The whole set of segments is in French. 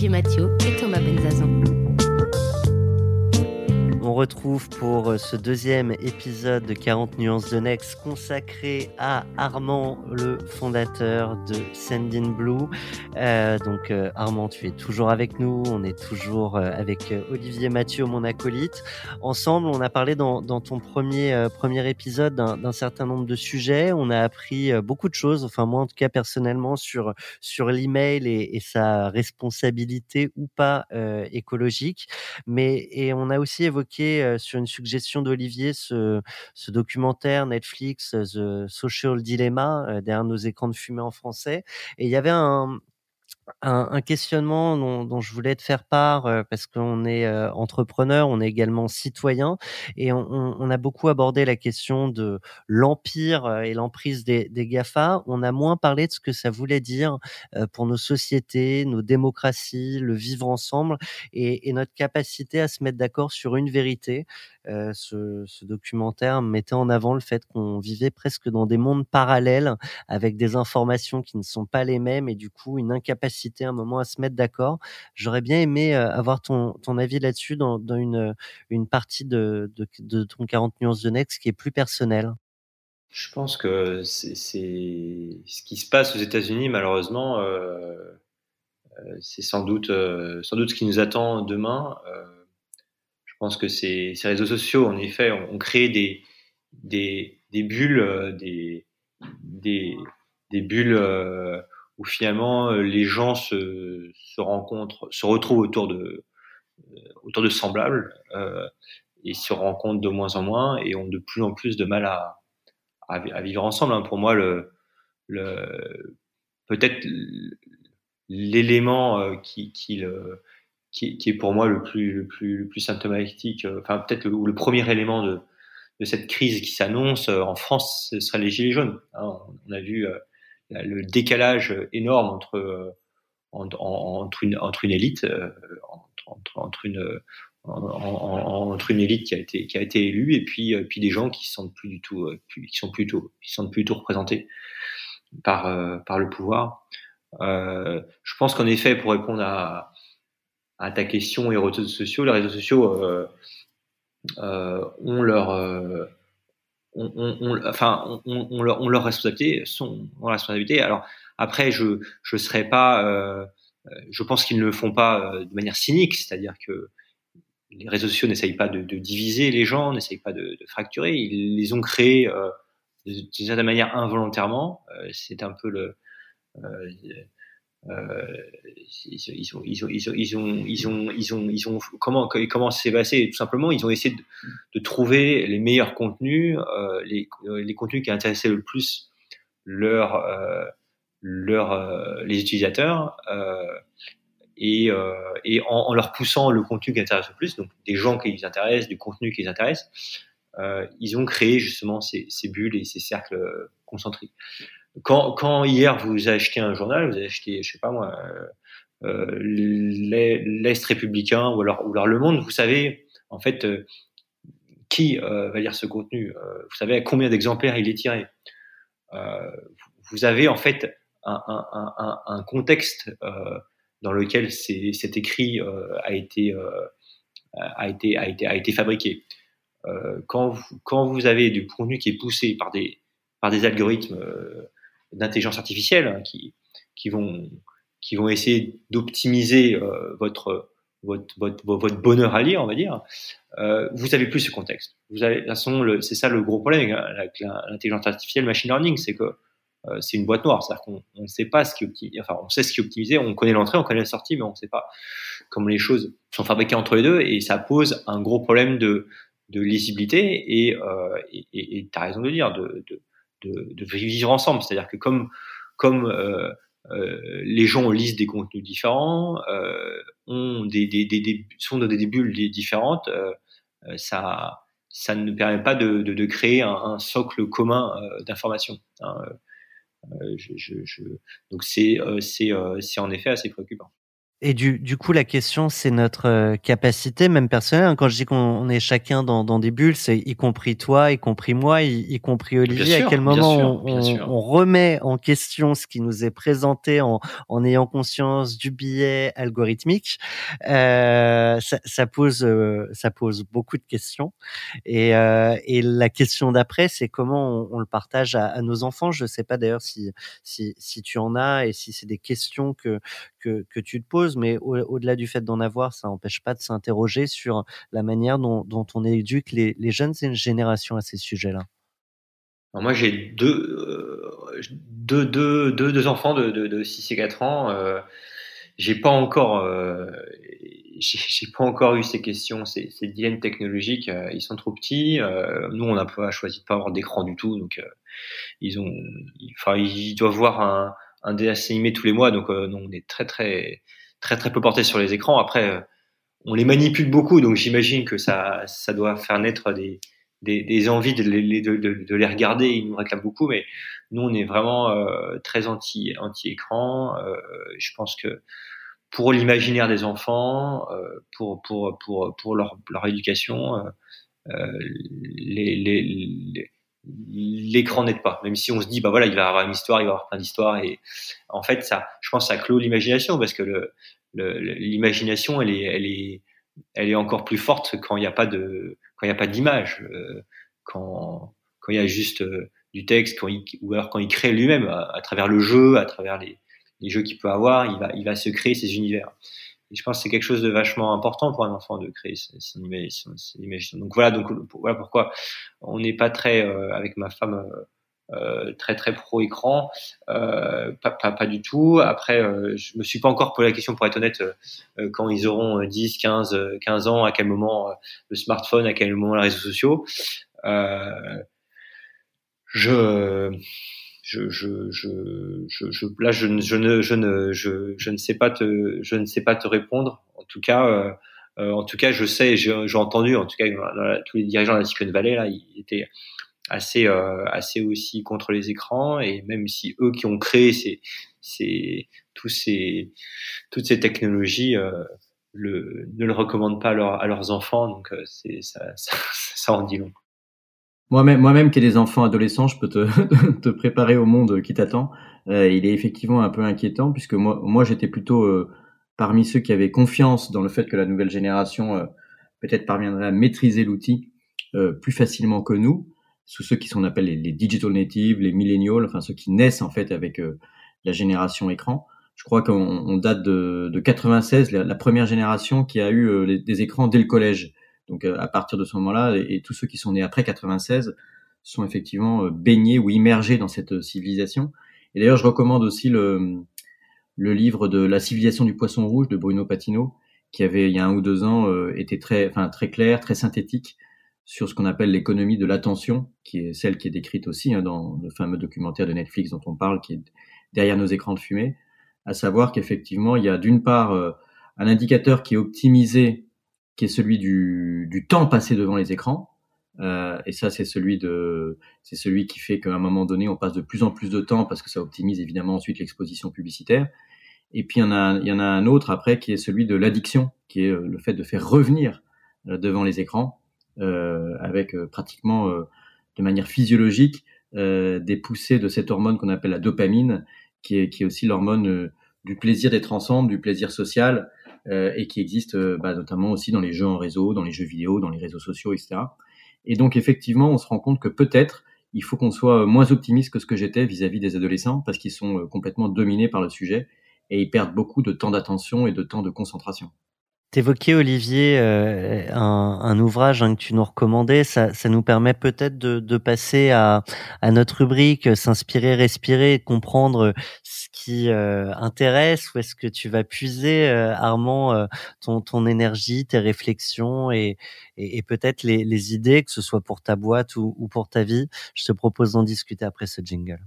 Olivier Mathieu et Thomas Benzazan retrouve pour euh, ce deuxième épisode de 40 nuances de Next consacré à Armand, le fondateur de Sending Blue. Euh, donc euh, Armand, tu es toujours avec nous, on est toujours avec Olivier Mathieu, mon acolyte. Ensemble, on a parlé dans, dans ton premier, premier épisode d'un certain nombre de sujets. On a appris beaucoup de choses, enfin moi en tout cas personnellement, sur, sur l'email et, et sa responsabilité ou pas écologique. Mais et on a aussi évoqué sur une suggestion d'Olivier ce, ce, documentaire Netflix The Social Dilemma derrière nos écrans de fumée en français. Et il y avait un, un, questionnement dont, je voulais te faire part euh, parce qu'on est euh, entrepreneur, on est également citoyen et on, a beaucoup abordé la question de l'empire euh, et l'emprise des, GAFA. On a moins parlé de ce que ça voulait dire pour nos sociétés, nos démocraties, le vivre ensemble et, notre capacité à se mettre d'accord sur une vérité. Ce, documentaire mettait en avant le fait qu'on vivait presque dans des mondes parallèles avec des informations qui ne sont pas les mêmes et du coup une incapacité un moment à se mettre d'accord. J'aurais bien aimé euh, avoir ton, ton avis là-dessus dans, une, une partie de, de, ton 40 nuances de Next qui est plus personnelle. Je pense que c'est ce qui se passe aux États-Unis, malheureusement, euh, euh c'est sans doute, euh, sans doute ce qui nous attend demain. Euh, je pense que ces, réseaux sociaux, en effet, ont, créé des, des, des, bulles, euh, des, des, des bulles euh, où finalement euh, les gens se, rencontrent, se retrouvent autour de, autour de semblables euh, et se rencontrent de moins en moins et ont de plus en plus de mal à, à, vivre ensemble. Hein. Pour moi, le, le peut-être l'élément qui, qui qui, est pour moi le plus, le plus, le plus symptomatique, euh, enfin peut-être le, premier élément de, de cette crise qui s'annonce euh, en France, ce serait les gilets jaunes. Hein, on a vu euh, le décalage énorme entre entre, entre, une, entre une élite, entre, entre une entre une élite qui a été qui a été élue et puis puis des gens qui se sentent plus du tout qui sont plutôt qui sont tout représentés par par le pouvoir. Euh, je pense qu'en effet, pour répondre à, ta question et aux réseaux sociaux, les réseaux sociaux euh, euh, ont leur euh, on, on, enfin, on, on, leur, on leur responsabilité, sont en responsabilité. Alors après, je je serais pas, euh, je pense qu'ils ne le font pas de manière cynique, c'est-à-dire que les réseaux sociaux n'essayent pas de, de, diviser les gens, n'essayent pas de, de, fracturer. Ils les ont créés euh, d'une certaine manière involontairement. c'est un peu le euh, ils, ont, ils, ont, ils, ont, ils, ont, ils, ont, ils, ont, ils comment, comment c'est passé Tout simplement, ils ont essayé de, de trouver les meilleurs contenus, euh, les, les contenus qui intéressaient le plus leur, euh, leur, euh, les utilisateurs, euh, et, euh, et en, en, leur poussant le contenu qui intéresse le plus, donc des gens qui les intéressent, du contenu qui les intéresse, ils ont créé justement ces, ces bulles et ces cercles concentriques quand, hier vous achetez un journal, vous achetez, je sais pas moi, euh, euh l'Est républicain ou alors, Le Monde, vous savez en fait euh, qui va lire ce contenu, vous savez à combien d'exemplaires il est tiré. Vous avez en fait un contexte dans lequel cet écrit a été a été a été a été fabriqué. quand vous, quand vous avez du contenu qui est poussé par des par des algorithmes d'intelligence artificielle hein, qui, qui, vont, qui vont essayer d'optimiser euh, votre, votre, votre, votre, bonheur à lire, on va dire, euh, vous avez plus ce contexte. Vous avez, c'est ça le gros problème avec l'intelligence artificielle, machine learning, c'est que euh, c'est une boîte noire, c'est-à-dire qu'on ne sait pas ce qui est enfin, on sait ce qui est optimisé, on connaît l'entrée, on connaît la sortie, mais on ne sait pas comment les choses sont fabriquées entre les deux, et ça pose un gros problème de, de lisibilité, et euh, et tu as raison de dire, de, de vivre ensemble. C'est-à-dire que comme, comme euh, euh, les gens lisent des contenus différents, euh, ont des, des, des, des, sont dans des bulles différentes, euh, euh, ça, ça ne permet pas de, de, de créer un, un, socle commun euh, d'information. Hein. Je, je, je, donc c'est en effet assez préoccupant. Et du, du coup, la question, c'est notre euh, capacité, même personnelle. Hein. Quand je dis qu'on est chacun dans, dans des bulles, c'est y compris toi, y compris moi, y, compris Olivier. à quel moment on, on, remet en question ce qui nous est présenté en, en ayant conscience du biais algorithmique euh, ça, ça, pose, euh, ça pose beaucoup de questions. Et, euh, et la question d'après, c'est comment on, le partage à, à, nos enfants. Je sais pas d'ailleurs si, si, si tu en as et si c'est des questions que, que, tu te poses mais au-delà du fait d'en avoir, ça n'empêche pas de s'interroger sur la manière dont, on éduque les, jeunes générations à ces sujets-là. moi, j'ai deux, euh, deux, deux, deux, enfants de, de, 6 et 4 ans. Euh, j'ai pas encore, euh, j'ai pas encore eu ces questions, ces, ces dilemmes technologiques. Euh, ils sont trop petits. nous, on a pas choisi de pas avoir d'écran du tout, donc ils ont, enfin, ils doivent voir un, un dessin animé tous les mois, donc non, on est très, très, très très peu porté sur les écrans. Après, euh, on les manipule beaucoup, donc j'imagine que ça, ça doit faire naître des, des, des envies de les, de, de, de, les regarder. Ils nous réclament beaucoup, mais nous, on est vraiment euh, très anti, anti-écran. Euh, je pense que pour l'imaginaire des enfants, euh, pour, pour, pour, pour leur, leur éducation, euh, les, les, l'écran n'aide pas. Même si on se dit, bah voilà, il va avoir une histoire, il va avoir plein d'histoires. Et en fait, ça, je pense, ça clôt l'imagination parce que l'imagination, elle est, elle est, elle est encore plus forte quand il n'y a pas de, quand il a pas d'image, euh, quand, quand il y a juste euh, du texte, quand il, ou alors quand il crée lui-même à, travers le jeu, à travers les, les jeux qu'il peut avoir, il va, il va se créer ses univers. Et je pense que c'est quelque chose de vachement important pour un enfant de créer son, imagination. Donc voilà, donc voilà pourquoi on n'est pas très euh, avec ma femme euh, très très pro écran, euh, pas, pas, pas, du tout. Après, euh, je me suis pas encore posé la question pour être honnête euh, quand ils auront 10, 15, 15 ans, à quel moment le smartphone, à quel moment les réseaux sociaux. je là, je, ne, sais pas te, répondre. En tout cas, euh, euh en tout cas, je sais, j'ai entendu, en tout cas, tous les dirigeants de la Silicon Valley là, ils étaient assez, euh, assez aussi contre les écrans, et même si eux qui ont créé toutes ces technologies ne le recommandent pas à, leur, à leurs enfants, donc ça en dit long. Moi-même, moi-même qui ai des enfants adolescents, je peux te, te préparer au monde qui t'attend. Euh, il est effectivement un peu inquiétant puisque moi, moi j'étais plutôt euh, parmi ceux qui avaient confiance dans le fait que la nouvelle génération euh, peut-être parviendrait à maîtriser l'outil euh, plus facilement que nous, sous ceux qui sont appelés les, digital natives, les millennials, enfin ceux qui naissent en fait avec la génération écran. Je crois qu'on date de, de 96, la, première génération qui a eu les, des écrans dès le collège. Donc euh, à partir de ce moment-là, et, tous ceux qui sont nés après 96 sont effectivement euh, baignés ou immergés dans cette euh, civilisation. Et d'ailleurs, je recommande aussi le, livre de La civilisation du poisson rouge de Bruno Patino, qui avait il y a un ou deux ans été très, enfin très clair, très synthétique sur ce qu'on appelle l'économie de l'attention, qui est celle qui est décrite aussi hein, dans le fameux documentaire de Netflix dont on parle, qui est derrière nos écrans de fumée, à savoir qu'effectivement il y a d'une part un indicateur qui est optimisé qui est celui du, du temps passé devant les écrans. Euh, et ça, c'est celui de, c'est celui qui fait qu'à un moment donné, on passe de plus en plus de temps parce que ça optimise évidemment ensuite l'exposition publicitaire. Et puis il y en a, il y en a un autre après qui est celui de l'addiction, qui est euh, le fait de faire revenir euh, devant les écrans euh, avec euh, pratiquement de manière physiologique des poussées de cette hormone qu'on appelle la dopamine, qui est, qui est aussi l'hormone du plaisir d'être ensemble, du plaisir social, euh, et qui existe euh, bah, notamment aussi dans les jeux en réseau, dans les jeux vidéo, dans les réseaux sociaux, etc. Et donc effectivement, on se rend compte que peut-être il faut qu'on soit moins optimiste que ce que j'étais vis-à-vis des adolescents parce qu'ils sont euh, complètement dominés par le sujet et ils perdent beaucoup de temps d'attention et de temps de concentration. T'évoquais Olivier euh, un, ouvrage hein, que tu nous recommandais. Ça, nous permet peut-être de, passer à, notre rubrique s'inspirer, respirer, comprendre ce qui euh, intéresse. Où est-ce que tu vas puiser, euh, Armand, euh, ton, ton, énergie, tes réflexions et, peut-être les, les, idées, que ce soit pour ta boîte ou, ou pour ta vie. Je te propose d'en discuter après ce jingle.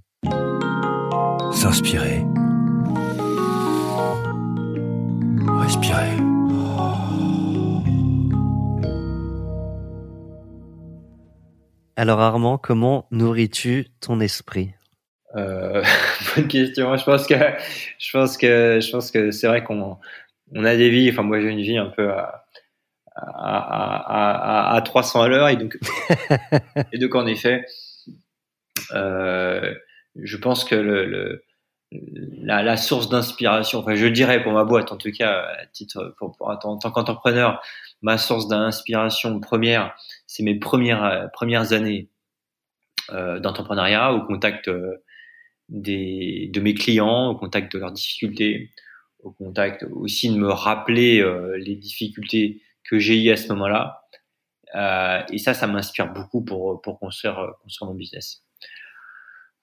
S'inspirer, respirer. Alors Armand, comment nourris-tu ton esprit? Euh, Bonne question. Je pense que je pense que je pense que c'est vrai qu'on on a des vies. Enfin, moi, j'ai une vie un peu à, à, à, à 300 à l'heure, et donc, et donc en effet, euh, je pense que le, le la, la, source d'inspiration, enfin je dirais pour ma boîte en tout cas, à titre pour, pour en tant qu'entrepreneur, ma source d'inspiration première, c'est mes premières premières années euh, d'entrepreneuriat au contact euh, des, de mes clients, au contact de leurs difficultés, au contact aussi de me rappeler euh, les difficultés que j'ai eues à ce moment-là. Euh, et ça, ça m'inspire beaucoup pour, pour construire, construire mon business.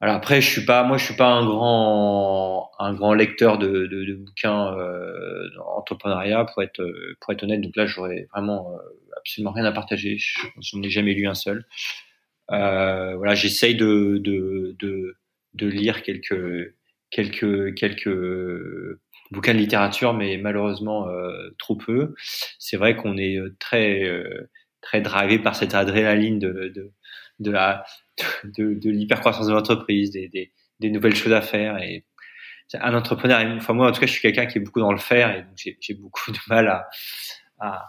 Alors après, je suis pas, moi, je suis pas un grand, un grand lecteur de, de, de bouquins euh, entrepreneuriat, pour être, pour être honnête. Donc là, j'aurais vraiment absolument rien à partager. Je n'en ai jamais lu un seul. Euh, voilà, j'essaye de, de, de, de, lire quelques, quelques, quelques bouquins de littérature, mais malheureusement euh, trop peu. C'est vrai qu'on est très, euh, très drivé par cette adrénaline de, de, de la, de, de l'hypercroissance de l'entreprise, des, nouvelles choses à faire. Et un entrepreneur, enfin moi en tout cas, je suis quelqu'un qui est beaucoup dans le faire et donc j'ai beaucoup de mal à,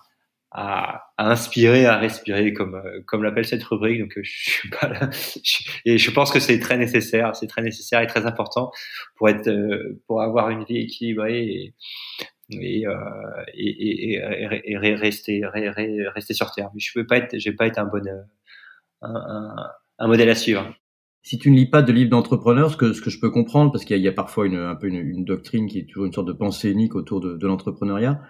à inspirer, à respirer, comme euh, comme l'appelle cette rubrique. Donc euh, je et je pense que c'est très nécessaire, c'est très nécessaire et très important pour être euh, pour avoir une vie équilibrée et et, et, rester rester sur terre. Mais je peux pas être, j'ai pas être un bon un, modèle à suivre. Si tu ne lis pas de livres d'entrepreneurs, ce que, ce que je peux comprendre, parce qu'il y, y, a parfois une, un peu une, une, doctrine qui est toujours une sorte de pensée unique autour de, de l'entrepreneuriat,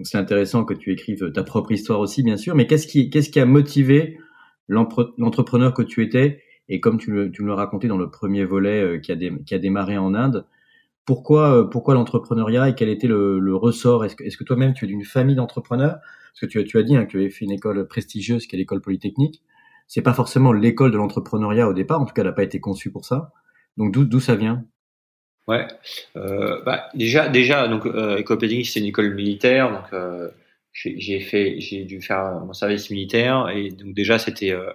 donc c'est intéressant que tu écrives ta propre histoire aussi, bien sûr. Mais qu'est-ce qui, qu'est-ce qui a motivé l'entrepreneur que tu étais? Et comme tu, me, tu me le racontais dans le premier volet euh, qui, a qui a démarré en Inde, pourquoi, euh, pourquoi l'entrepreneuriat et quel était le, le ressort? Est-ce que, est-ce que toi-même tu es d'une famille d'entrepreneurs? Parce que tu, tu as dit hein, que tu avais fait une école prestigieuse qui est l'école polytechnique. C'est pas forcément l'école de l'entrepreneuriat au départ. En tout cas, elle n'a pas été conçue pour ça. Donc d'où, ça vient? Ouais. Euh, bah, déjà, déjà, donc euh, c'est une école militaire, donc euh, j'ai fait, j'ai dû faire mon service militaire et donc déjà c'était, euh,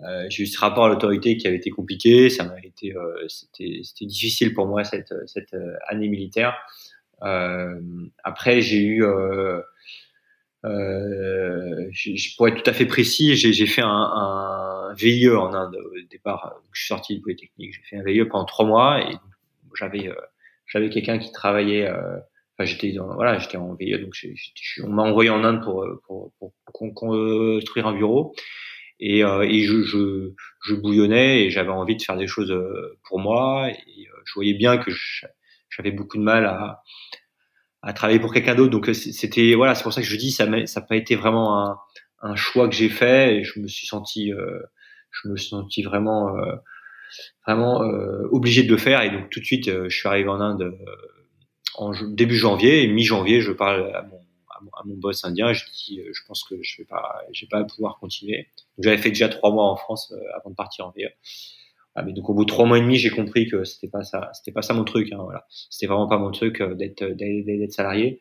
euh, j'ai eu ce rapport à l'autorité qui avait été compliqué, ça m'a été, euh, c'était, c'était difficile pour moi cette cette année militaire. après, j'ai eu euh, pour être tout à fait précis, j'ai fait un, un VIE en Inde au départ. je suis sorti de Polytechnique, j'ai fait un VIE pendant trois mois et j'avais euh, j'avais quelqu'un qui travaillait euh, enfin j'étais voilà j'étais en VIE donc on m'a envoyé en Inde pour euh, pour, pour, construire un bureau et, et je, je, je, bouillonnais et j'avais envie de faire des choses pour moi et je voyais bien que j'avais beaucoup de mal à, à travailler pour quelqu'un d'autre donc c'était voilà c'est pour ça que je dis ça n'a pas été vraiment un, choix que j'ai fait et je me suis senti je me suis senti vraiment vraiment euh, obligé de le faire. Et donc tout de suite, euh, je suis arrivé en Inde euh, en début janvier et mi-janvier, je parle à mon, boss indien. Je dis, je pense que je vais pas, j'ai pas pouvoir continuer. J'avais fait déjà trois mois en France avant de partir en VE. Ah, mais donc au bout de trois mois et demi, j'ai compris que c'était pas ça, c'était pas ça mon truc. Hein, voilà, c'était vraiment pas mon truc d'être d'être salarié.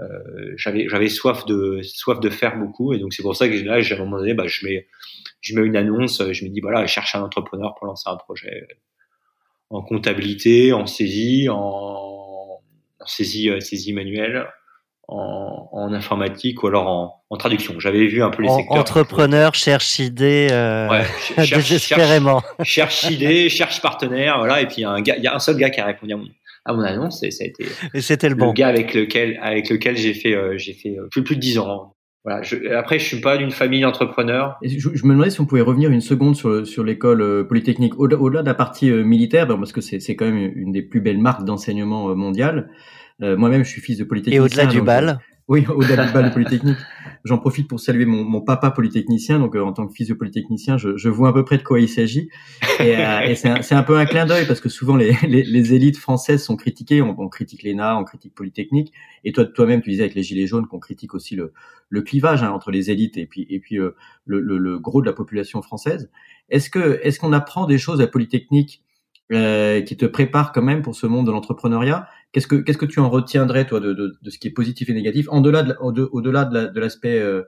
Euh, j'avais j'avais soif de soif de faire beaucoup et donc c'est pour ça que là, à un moment donné, bah, je mets je mets une annonce, je me dis voilà, je cherche un entrepreneur pour lancer un projet en comptabilité, en saisie, en, en saisie, euh, saisie manuelle, en, en, informatique ou alors en, en traduction. J'avais vu un peu les en, secteurs. Entrepreneur cherche idée euh, ouais, cherche, désespérément. Cherche, cherche, idée, cherche partenaire, voilà. Et puis il y a un gars, il y a un seul gars qui a répondu à mon, à mon annonce et ça a été. Et c'était le, bon. gars avec lequel avec lequel j'ai fait euh, j'ai fait euh, plus plus de dix ans voilà, je, après, je suis pas d'une famille d'entrepreneurs. Je, je, me demandais si on pouvait revenir une seconde sur, sur l'école euh, polytechnique, au-delà au de la partie euh, militaire, ben, parce que c'est quand même une des plus belles marques d'enseignement euh, mondial. Moi-même, je suis fils de polytechnicien. Et au-delà du bal oui, au-delà du bal de Polytechnique. J'en profite pour saluer mon, mon, papa polytechnicien. Donc, en tant que fils de polytechnicien, je, je, vois à peu près de quoi il s'agit. Et, euh, et c'est un, un, peu un clin d'œil parce que souvent les, les, les, élites françaises sont critiquées. On, on critique l'ENA, on critique Polytechnique. Et toi, toi-même, tu disais avec les gilets jaunes qu'on critique aussi le, le clivage hein, entre les élites et puis et puis euh, le, le, le, gros de la population française. Est-ce que est-ce qu'on apprend des choses à Polytechnique euh, qui te prépare quand même pour ce monde de l'entrepreneuriat? Qu'est-ce que qu'est-ce que tu en retiendrais toi de, de, de, ce qui est positif et négatif en-delà de, au-delà de l'aspect euh,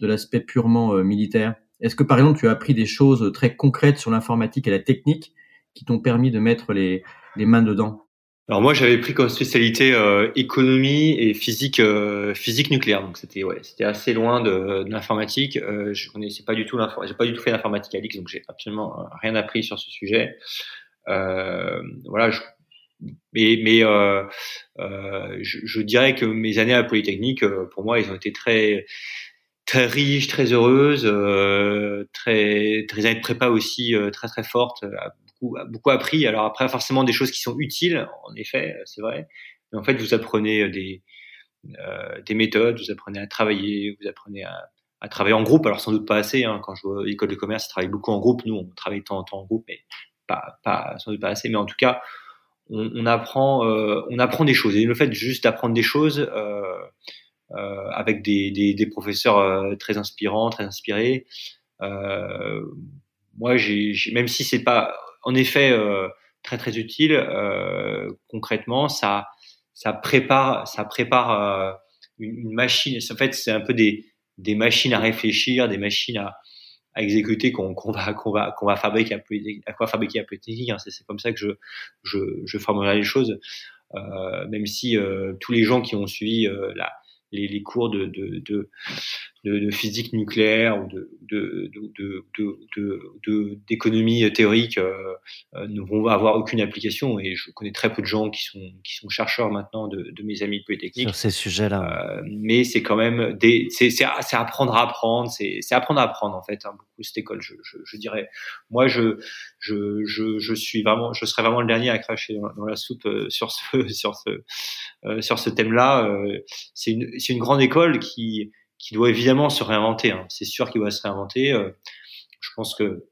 de l'aspect purement euh, militaire? Est-ce que par exemple tu as appris des choses très concrètes sur l'informatique et la technique qui t'ont permis de mettre les les mains dedans? Alors moi j'avais pris comme spécialité euh, économie et physique euh, physique nucléaire. Donc c'était ouais c'était assez loin de, de l'informatique. Euh, je connaissais pas du tout j'ai pas du tout fait l'informatique à l'X donc j'ai absolument rien appris sur ce sujet. Euh, voilà mais euh, euh, je, dirais que mes années à Polytechnique pour moi ils ont été très très riches très heureuses très très années de prépa aussi très très fortes beaucoup, appris. Alors après, forcément des choses qui sont utiles, en effet, c'est vrai. Mais en fait, vous apprenez euh, des, euh, des méthodes, vous apprenez à travailler, vous apprenez à, travailler en groupe. Alors sans doute pas assez. Hein. Quand je vois l'école de commerce, je travaille beaucoup en groupe. Nous, on travaille de temps en temps en groupe, mais pas sans doute pas assez. Mais en tout cas, on, on apprend, euh, on apprend des choses. Et le fait juste d'apprendre des choses euh, euh, avec des, des, des professeurs très inspirants, très inspirés. moi, j'ai, même si c'est pas en effet très très utile. Concrètement, ça ça prépare ça prépare euh, une, machine. En fait, c'est un peu des des machines à réfléchir, des machines à, à exécuter qu'on va qu'on va qu'on va fabriquer à, à quoi fabriquer à Polytechnique. Hein. C'est comme ça que je je, formulerai les choses. Euh, même si euh, tous les gens qui ont suivi euh, les, cours de, de, de physique nucléaire ou de, de, de, de, de, d'économie théorique euh, euh, ne vont avoir aucune application. Et je connais très peu de gens qui sont, qui sont chercheurs maintenant de, de mes amis de Polytechnique. Sur ces sujets-là. Euh, mais c'est quand même des, c'est, c'est, c'est apprendre à apprendre, c'est, c'est apprendre à apprendre en fait, hein, beaucoup cette école, je, je, je, dirais. Moi, je, je, je, je suis vraiment, je serais vraiment le dernier à cracher dans, dans la soupe euh, sur ce, sur ce, euh, sur ce thème-là. Euh, c'est une, c'est une grande école qui, qui doit évidemment se réinventer. Hein. C'est sûr qu'il va se réinventer. Euh, je pense que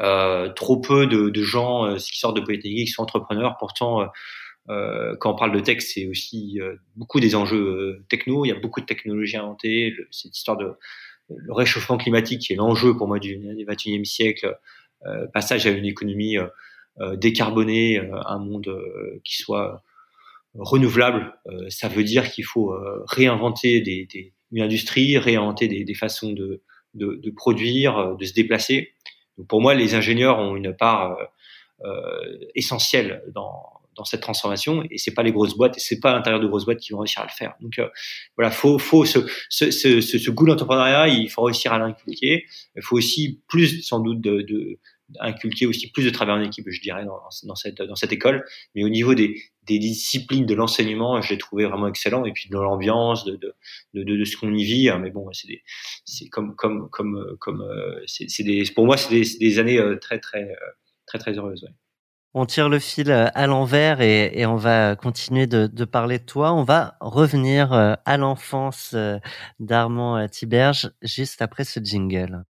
euh, trop peu de, de gens euh, qui sortent de Polytechnique sont entrepreneurs. Pourtant, euh, quand on parle de tech, c'est aussi beaucoup des enjeux techno. Il y a beaucoup de technologies inventées. Cette histoire de le réchauffement climatique qui est l'enjeu pour moi du, du 21e siècle. passage à une économie décarbonée, un monde qui soit renouvelable. ça veut dire qu'il faut réinventer des, des une industrie, réinventer des, des façons de, de, de, produire, euh, de se déplacer. Donc pour moi, les ingénieurs ont une part euh, euh, essentielle dans, dans cette transformation et c'est pas les grosses boîtes et c'est pas l'intérieur de grosses boîtes qui vont réussir à le faire. Donc euh, voilà, faut faut ce, ce, ce, ce goût d'entrepreneuriat, il faut réussir à l'inculquer. Il faut aussi plus sans doute de, de inculquer aussi plus de travail en équipe, je dirais, dans, dans, cette, dans cette école. Mais au niveau des, des disciplines de l'enseignement, je l'ai trouvé vraiment excellent. Et puis de l'ambiance, de, de, de, de, ce qu'on y vit. Hein. Mais bon, c'est c'est comme, comme, comme, comme, euh, c'est des, pour moi, c'est des, des, années euh, très, très, euh, très, très heureuses. Ouais. On tire le fil à l'envers et, et, on va continuer de, de, parler de toi. On va revenir à l'enfance d'Armand Tiberge juste après ce jingle.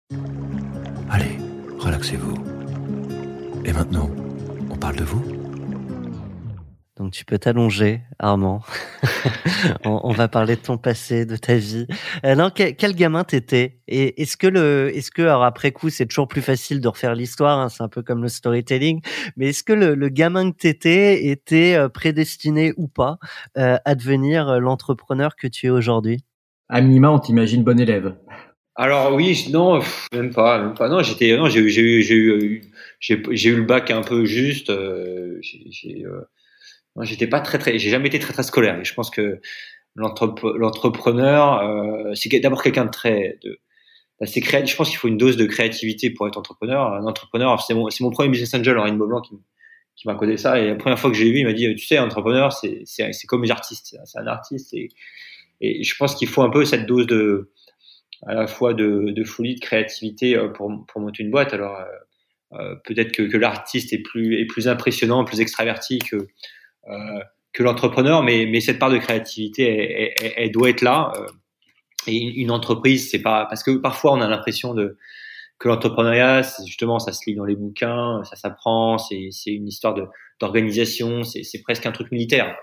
Allez, relaxez-vous. Et maintenant, on parle de vous? Donc tu peux t'allonger, Armand. on, on, va parler de ton passé, de ta vie. Euh, non, quel, quel gamin t'étais? Et est-ce que le, est-ce que alors après coup c'est toujours plus facile de refaire l'histoire, hein, c'est un peu comme le storytelling. Mais est-ce que le, le, gamin que t'étais était euh, prédestiné ou pas euh, à devenir euh, l'entrepreneur que tu es aujourd'hui? À minima, on t'imagine bon élève. Alors oui, non, même pas, même pas. Non, j'étais, non, j'ai eu, j'ai eu, j'ai eu, j'ai eu le bac un peu juste. Euh, j'ai, euh, j'étais pas très, très, j'ai jamais été très, très scolaire. Et je pense que l'entrepreneur, euh, c'est d'abord quelqu'un de très, de, assez créatif. Je pense qu'il faut une dose de créativité pour être entrepreneur. Un entrepreneur, c'est mon, c'est mon premier business angel, Henri Maublanc, qui, m'a codé ça. Et la première fois que j'ai vu, il m'a dit, tu sais, entrepreneur, c'est, c'est, comme les artistes. C'est un artiste. Et, et je pense qu'il faut un peu cette dose de, à la fois de, de, folie, de créativité euh, pour, pour monter une boîte. Alors euh, peut-être que, que l'artiste est plus, est plus impressionnant, plus extraverti que, que l'entrepreneur, mais, mais cette part de créativité, elle, elle, elle doit être là. Et une entreprise, c'est pas parce que parfois on a l'impression de que l'entrepreneuriat, justement, ça se lit dans les bouquins, ça s'apprend, c'est une histoire d'organisation, c'est presque un truc militaire.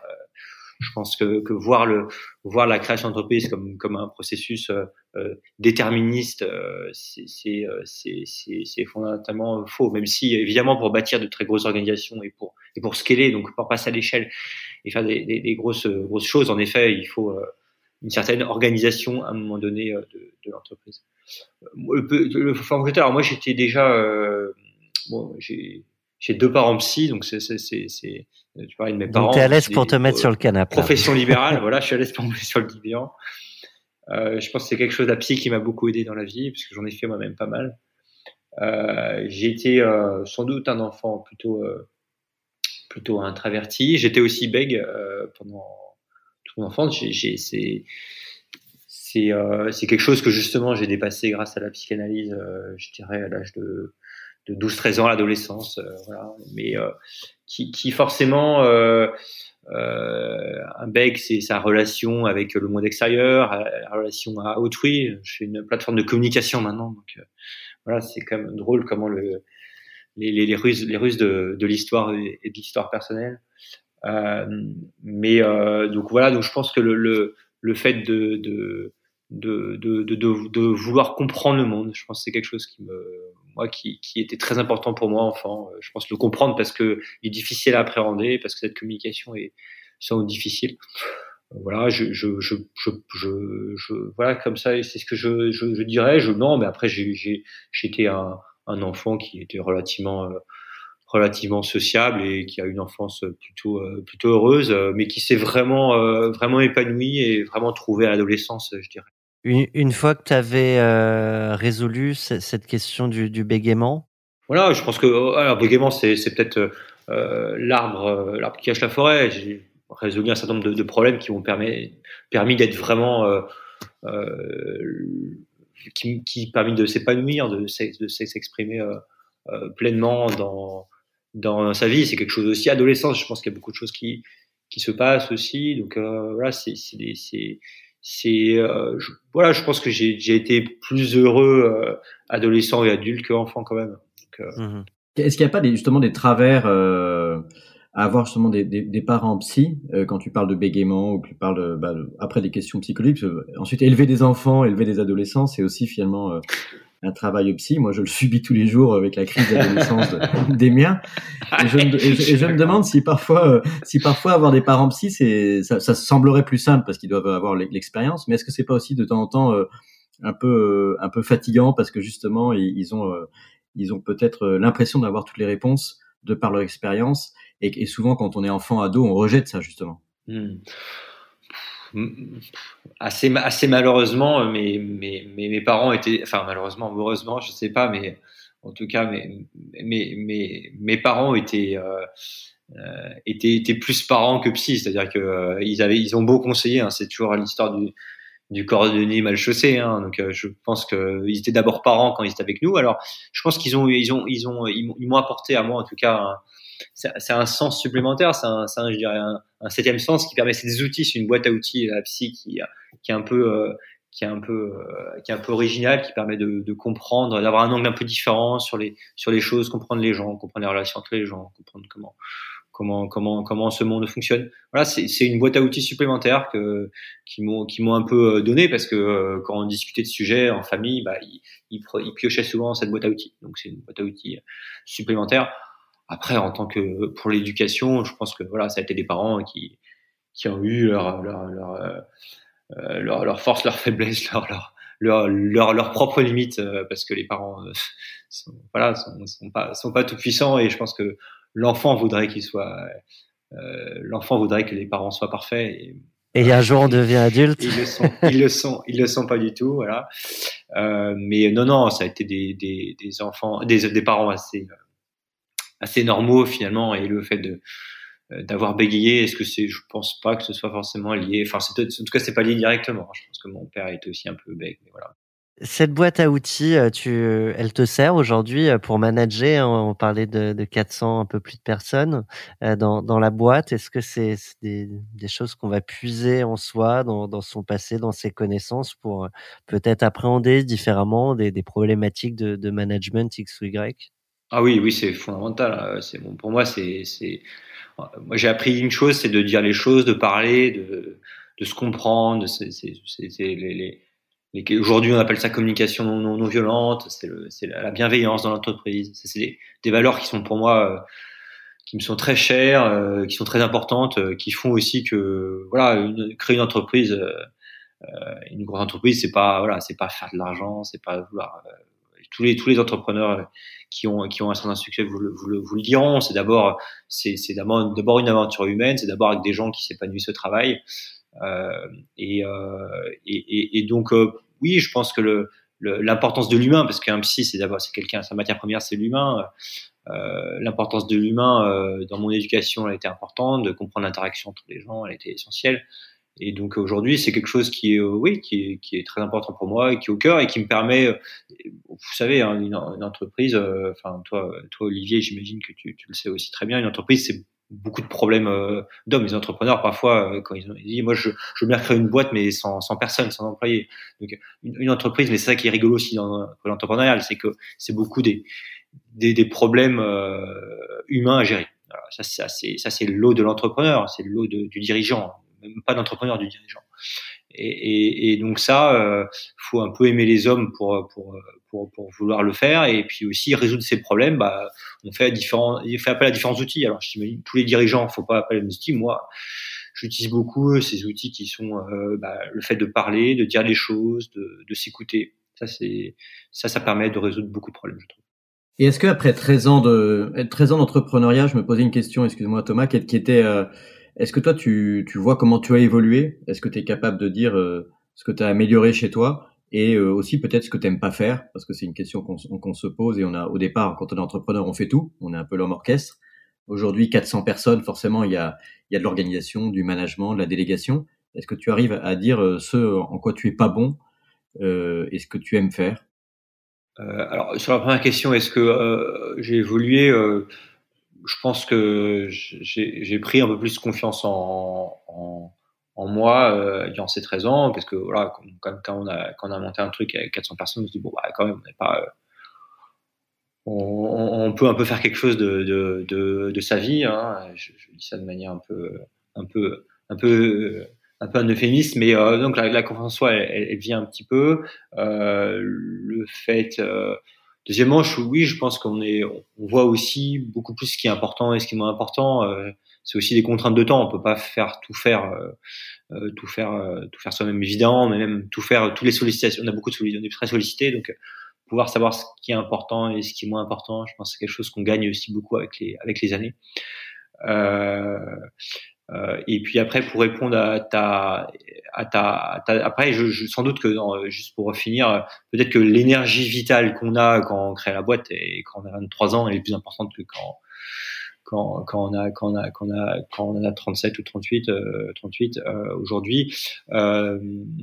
Je pense que, que voir le voir la création d'entreprise comme comme un processus euh, euh déterministe, euh, c'est euh, c'est fondamentalement faux. Même si évidemment pour bâtir de très grosses organisations et pour et pour scaler, donc pour passer à l'échelle et faire des, des, grosses grosses choses, en effet, il faut une certaine organisation à un moment donné de, de l'entreprise. Le, le, le alors moi j'étais déjà bon, j'ai deux parents psy, donc c'est, c'est tu parlais de mes parents. Donc t'es à l'aise pour te mettre sur le canapé. Profession libérale, voilà, je suis à l'aise pour me mettre sur le divan. Euh, je pense que c'est quelque chose, la psy, qui m'a beaucoup aidé dans la vie, parce que j'en ai fait moi-même pas mal. Euh, j'ai été euh, sans doute un enfant plutôt, euh, plutôt introverti. J'étais aussi bègue euh, pendant toute mon enfance. J'ai, c'est, c'est, euh, quelque chose que justement j'ai dépassé grâce à la psychanalyse, euh, je dirais à l'âge de, de 12-13 ans, l'adolescence, euh, voilà. Mais euh, qui, qui forcément euh, euh, un bec, c'est sa relation avec le monde extérieur, la relation à autrui. Je fais une plateforme de communication maintenant, donc euh, voilà, c'est quand même drôle comment le, les, les, les ruses, les ruses de, de l'histoire et de l'histoire personnelle. Euh, mais donc voilà, donc je pense que le, le, le fait de, de de, de, de, de, vouloir comprendre le monde, je pense que c'est quelque chose qui me, moi, qui, qui était très important pour moi enfant. Euh, Je pense le comprendre parce que il est difficile à appréhender, parce que cette communication est sans doute difficile. Voilà, je, je, je, je, voilà, comme ça, c'est ce que je, je, dirais. Je, non, mais après, j'ai, j'étais un, un enfant qui était relativement, euh, relativement sociable et qui a une enfance plutôt, euh, plutôt heureuse, mais qui s'est vraiment, vraiment épanoui et vraiment trouvé à l'adolescence, je dirais. Une, fois que tu avais résolu ce- cette question du, bégaiement, Voilà, je pense que euh, alors, bégaiement, c'est peut-être euh, l'arbre euh, l'arbre qui cache la forêt. J'ai résolu un certain nombre de, problèmes qui m'ont permis d'être vraiment euh, euh, qui, qui permis de s'épanouir, de s'ex- de s'exprimer euh, euh, pleinement dans dans sa vie. C'est quelque chose aussi adolescence. Je pense qu'il y a beaucoup de choses qui qui se passent aussi. Donc euh, voilà, c'est c'est euh, je- voilà, je pense que j'ai j'ai été plus heureux euh, adolescent et adulte qu'enfant quand même. Donc, euh, Mhm. Est-ce qu'il n'y a pas des, justement des travers euh, à avoir justement des, des, des parents psy euh, quand tu parles de bégaiement ou que tu parles de, bah, de- après des questions psychologiques parce que, Ensuite, élever des enfants, élever des adolescents, c'est aussi finalement euh, un travail psy. Moi, je le subis tous les jours avec la crise d'adolescence de- des miens. Et je, me, et je- et je me demande si parfois, euh, si parfois avoir des parents psy, c'est ça, ça semblerait plus simple parce qu'ils doivent avoir l'ex- l'expérience. Mais est-ce que c'est pas aussi de temps en temps euh, un peu euh, un peu fatigant parce que justement ils, ils ont ils ont peut-être l'impression d'avoir toutes les réponses de par leur expérience et, et souvent quand on est enfant ado, on rejette ça justement. Hmm. Assez, ma- assez malheureusement, euh, mes, mes, mes, parents étaient, enfin malheureusement, heureusement, je sais pas, mais en tout cas, mes, mes, mes, parents étaient, euh, euh, étaient, étaient plus parents que psy, c'est-à-dire que euh, ils ont beau conseiller, hein, c'est toujours l'histoire du, du cordonnier mal chaussé, hein, donc je pense qu'ils étaient d'abord parents quand ils étaient avec nous, alors je pense qu'ils ont, ils ont, ils ont, ils m'ont- apporté à moi en tout cas c'est un sens supplémentaire, c'est un, un, je dirais un, un septième sens qui permet, c'est des outils, c'est une boîte à outils, la psy qui, qui est un peu, euh, qui est un peu, euh, qui est un peu original, qui permet de, de comprendre, d'avoir un angle un peu différent sur les, sur les choses, comprendre les gens, comprendre les relations entre les gens, comprendre comment, comment, comment, comment ce monde fonctionne. Voilà, c'est une boîte à outils supplémentaire que, qui m'ont, qui m'ont un peu euh, donné parce que euh, quand on discutait de sujets en famille, bah, ils, ils, ils piochaient souvent cette boîte à outils. Donc c'est une boîte à outils supplémentaire. Après, en tant que pour l'éducation, je pense que voilà, ça a été des parents qui qui ont eu leur leur leur euh, leur, leur force, leur faiblesse, leur leur leur leur, leur propre limite euh, parce que les parents euh, sont, voilà sont, sont pas sont pas tout puissants et je pense que l'enfant voudrait qu'il soit euh, l'enfant voudrait que les parents soient parfaits et, et un jour on devient adulte. ils le sont, ils le sont, ils le sont pas du tout, voilà. Euh, mais non, non, ça a été des, des, des enfants, des, des parents assez, assez normaux finalement, et le fait de euh, d'avoir bégayé, est-ce que c'est, je pense pas que ce soit forcément lié. Enfin, en tout cas, c'est pas lié directement. Je pense que mon père était aussi un peu bègue, mais voilà. Cette boîte à outils, euh, tu, elle te sert aujourd'hui euh, pour manager. hein, On parlait de, de 400, un peu plus de personnes euh, dans, dans la boîte. Est-ce que c'est des, choses qu'on va puiser en soi, dans, son passé, dans ses connaissances, pour euh, peut-être appréhender différemment des, des problématiques de, de management X ou Y? Ah oui, oui, c'est fondamental. euh, C'est bon pour moi. C'est, c'est, moi j'ai appris une chose, c'est de dire les choses, de parler, de, de se comprendre. C'est, les, les, les- aujourd'hui on appelle ça communication non, non, non violente. C'est, le, c'est la la bienveillance dans l'entreprise. C'est, des, des valeurs qui sont pour moi, euh, qui me sont très chères, euh, qui sont très importantes, euh, qui font aussi que voilà, créer une entreprise, une grosse entreprise, c'est pas voilà, c'est pas faire de l'argent, c'est pas vouloir. Euh, tous les tous les entrepreneurs qui ont qui ont un certain succès vous le, vous le, vous le diront. C'est d'abord c'est c'est d'abord une aventure humaine. C'est d'abord avec des gens qui s'épanouissent au travail. Euh, et, euh, et, et, donc oui, je pense que le l'importance de l'humain, parce qu'un psy, c'est d'abord c'est quelqu'un, sa matière première, c'est l'humain. Euh, l'importance de l'humain euh, dans mon éducation, elle été importante, de comprendre l'interaction entre les gens, elle était essentielle. Et donc aujourd'hui, c'est quelque chose qui est, euh, oui, qui est, qui est, très important pour moi et qui est au cœur et qui me permet, euh, vous savez, hein, une, entreprise, enfin toi, toi Olivier, j'imagine que tu, tu, le sais aussi très bien, une entreprise, c'est beaucoup de problèmes euh, d'hommes. Les entrepreneurs, parfois, euh, quand ils, ont, dit, moi, je, je veux bien créer une boîte, mais sans, sans personne, sans employé. Donc, une, entreprise, mais c'est ça qui est rigolo aussi dans l'entrepreneuriat, c'est que c'est beaucoup des, des, des problèmes euh, humains à gérer. Alors, ça, ça, c'est l'eau de l'entrepreneur, c'est l'eau du dirigeant, pas d'entrepreneur, du dirigeant. Et, donc ça, euh, faut un peu aimer les hommes pour, pour, pour, vouloir le faire et puis aussi résoudre ces problèmes. Bah, on fait, différents, fait appel à différents outils. Alors, j'imagine tous les dirigeants, faut pas appeler à des outils. Moi, j'utilise beaucoup ces outils qui sont euh, bah, le fait de parler, de dire les choses, de, de s'écouter. Ça, c'est ça, ça permet de résoudre beaucoup de problèmes, je trouve. Et est-ce que après 13 ans de 13 ans d'entrepreneuriat, je me posais une question, excuse-moi Thomas, qui était euh, est-ce que toi, tu, tu vois comment tu as évolué? Est-ce que tu es capable de dire euh, ce que tu amélioré chez toi et euh, aussi peut-être ce que tu pas faire? Parce que c'est une question qu'on se pose et on a au départ, quand on est entrepreneur, on fait tout, on est un peu l'homme orchestre. Aujourd'hui, 400 personnes, forcément, il y a, il y a de l'organisation, du management, de la délégation. Est-ce que tu arrives à dire euh, ce en quoi tu es pas bon euh, et ce que tu aimes faire? Alors, sur la première question, est-ce que j'ai évolué je pense que j'ai pris un peu plus confiance en, moi euh, durant ces 13 ans, parce que voilà, quand, on a, quand monté un truc avec 400 personnes, on se dit, bon, bah, quand même, on n'est pas. Euh, on, peut un peu faire quelque chose de, sa vie. Hein. Je, dis ça de manière un peu, un peu, un peu, un peu un mais euh, donc la, la, confiance en soi, elle, elle, vient un petit peu. Euh, le fait euh, Deuxièmement, oui, je pense qu'on est, on voit aussi beaucoup plus ce qui est important et ce qui est moins important. Euh, c'est aussi des contraintes de temps. On peut pas faire tout faire, euh, euh tout faire, euh, tout faire soi-même évidemment, mais même tout faire, toutes les sollicitations. On a beaucoup de sollicitations, on est très sollicité, donc pouvoir savoir ce qui est important et ce qui est moins important, je pense que c'est quelque chose qu'on gagne aussi beaucoup avec les avec les années. Euh, et puis après, pour répondre à ta, à ta, ta après, je, je, sans doute que juste pour finir, peut-être que l'énergie vitale qu'on a quand on crée la boîte et quand on a 23 ans est plus importante que quand quand, quand on a quand on a quand on a quand on a 37 ou 38 euh, 38 euh, aujourd'hui. Euh,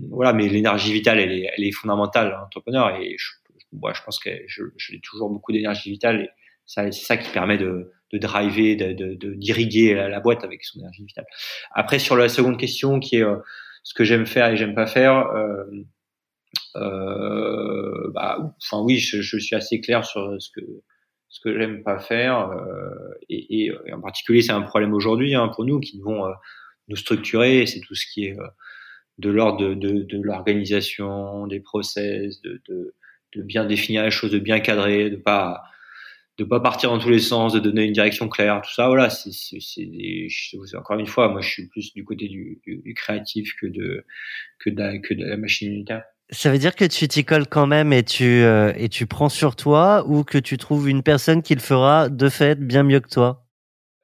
voilà mais l'énergie vitale elle est, elle est fondamentale à l'entrepreneur et je, moi, je pense que j'ai toujours beaucoup d'énergie vitale et c'est ça qui permet de de driver, de, de, d'irriguer la, la, boîte avec son énergie vitale. Après, sur la seconde question, qui est euh, ce que j'aime faire et j'aime pas faire, euh, euh, bah, enfin oui, je, je, suis assez clair sur ce que ce que j'aime pas faire, euh, et, et, et, en particulier, c'est un problème aujourd'hui hein, pour nous qui devons euh, nous structurer. C'est tout ce qui est de l'ordre de, de, de l'organisation, des process, de, de, de bien définir les choses, de bien cadrer, de pas de pas partir dans tous les sens, de donner une direction claire, tout ça. Voilà, c'est encore une fois, moi je suis plus du côté du, du, créatif que de que de la, que de la machine militaire. Ça veut dire que tu t'y colles quand même et tu euh, et tu prends sur toi ou que tu trouves une personne qui le fera de fait bien mieux que toi?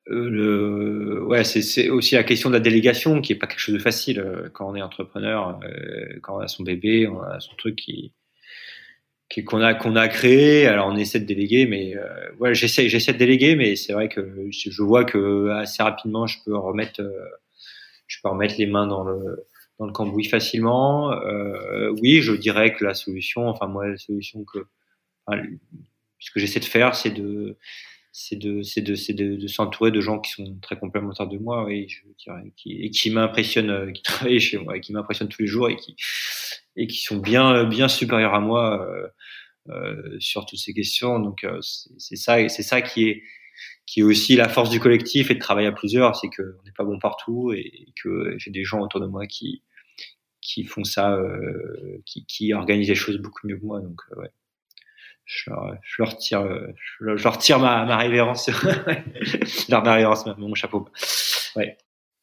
Euh, le, ouais, c'est aussi la question de la délégation qui est pas quelque chose de facile euh, quand on est entrepreneur, euh, quand on a son bébé, on a son truc qui qu'on a qu'on a créé. Alors on essaie de déléguer, mais euh, ouais, j'essaie j'essaie de déléguer, mais c'est vrai que je vois que assez rapidement je peux remettre euh, je peux remettre les mains dans le dans le cambouis facilement. Euh, oui, je dirais que la solution, enfin moi la solution que enfin, ce que j'essaie de faire, c'est de c'est de c'est de de, de s'entourer de gens qui sont très complémentaires de moi et je dirais qui et qui m'impressionnent euh, qui travaillent chez moi et qui m'impressionnent tous les jours et qui et qui sont bien bien supérieurs à moi euh, euh, sur toutes ces questions. Donc euh, c'est ça c'est ça qui est qui est aussi la force du collectif et de travailler à plusieurs, c'est qu'on n'est pas bon partout et que j'ai des gens autour de moi qui qui font ça, euh, qui, qui organisent les choses beaucoup mieux que moi. Donc ouais je leur, je leur tire, je leur, je leur tire ma, ma révérence, leur ma révérence, mon chapeau. Ouais.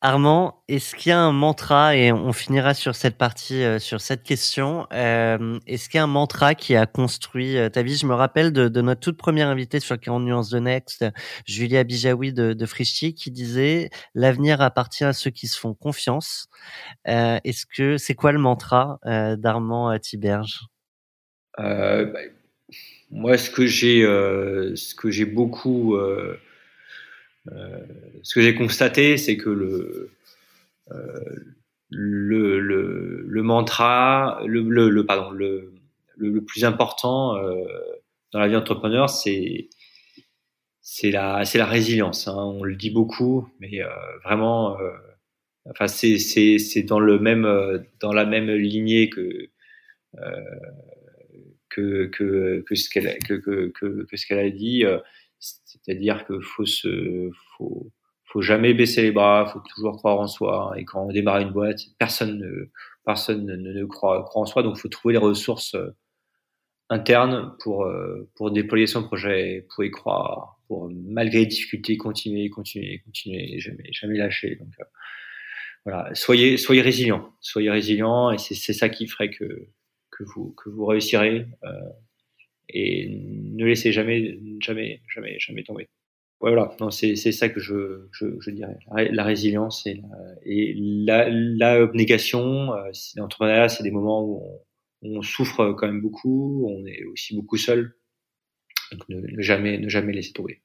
Armand, est-ce qu'il y a un mantra, et on finira sur cette partie, euh, sur cette question, euh, est-ce qu'il y a un mantra qui a construit euh, ta vie? Je me rappelle de, de, notre toute première invitée sur 40 nuances de Next, Julia Bijawi de, de Frischti, qui disait « L'avenir appartient à ceux qui se font confiance euh, ». Est-ce que c'est quoi le mantra d'Armand Tiberge? Bah, Moi, ce que j'ai, ce que j'ai beaucoup euh, ce que j'ai constaté, c'est que le, euh, le, le, le, mantra, le, le, pardon, le, le, plus important euh, dans la vie entrepreneur, c'est c'est la c'est la résilience. Hein. On le dit beaucoup, mais euh, vraiment, euh, enfin c'est c'est c'est dans le même dans la même lignée que que que que ce qu'elle que, que, que, que, a dit. C'est-à-dire qu'il faut faut, jamais baisser les bras, faut toujours croire en soi. Et quand on démarre une boîte, personne ne, croit, en soi. Donc, il faut trouver les ressources euh, internes pour, euh, pour déployer son projet, pour y croire, pour malgré les difficultés continuer, continuer, continuer, jamais, lâcher. Donc, euh, voilà, soyez, soyez résilient, soyez résilient, et c'est ça qui ferait que que vous que vous réussirez. Euh, et ne laissez jamais, jamais, jamais, jamais tomber. Voilà, non, c'est, c'est ça que je, je, je dirais. La, résilience et, la, et la, l'abnégation. Euh, l'entrepreneuriat, c'est des moments où on, on, souffre quand même beaucoup, on est aussi beaucoup seul. Donc ne, ne jamais, ne jamais laisser tomber.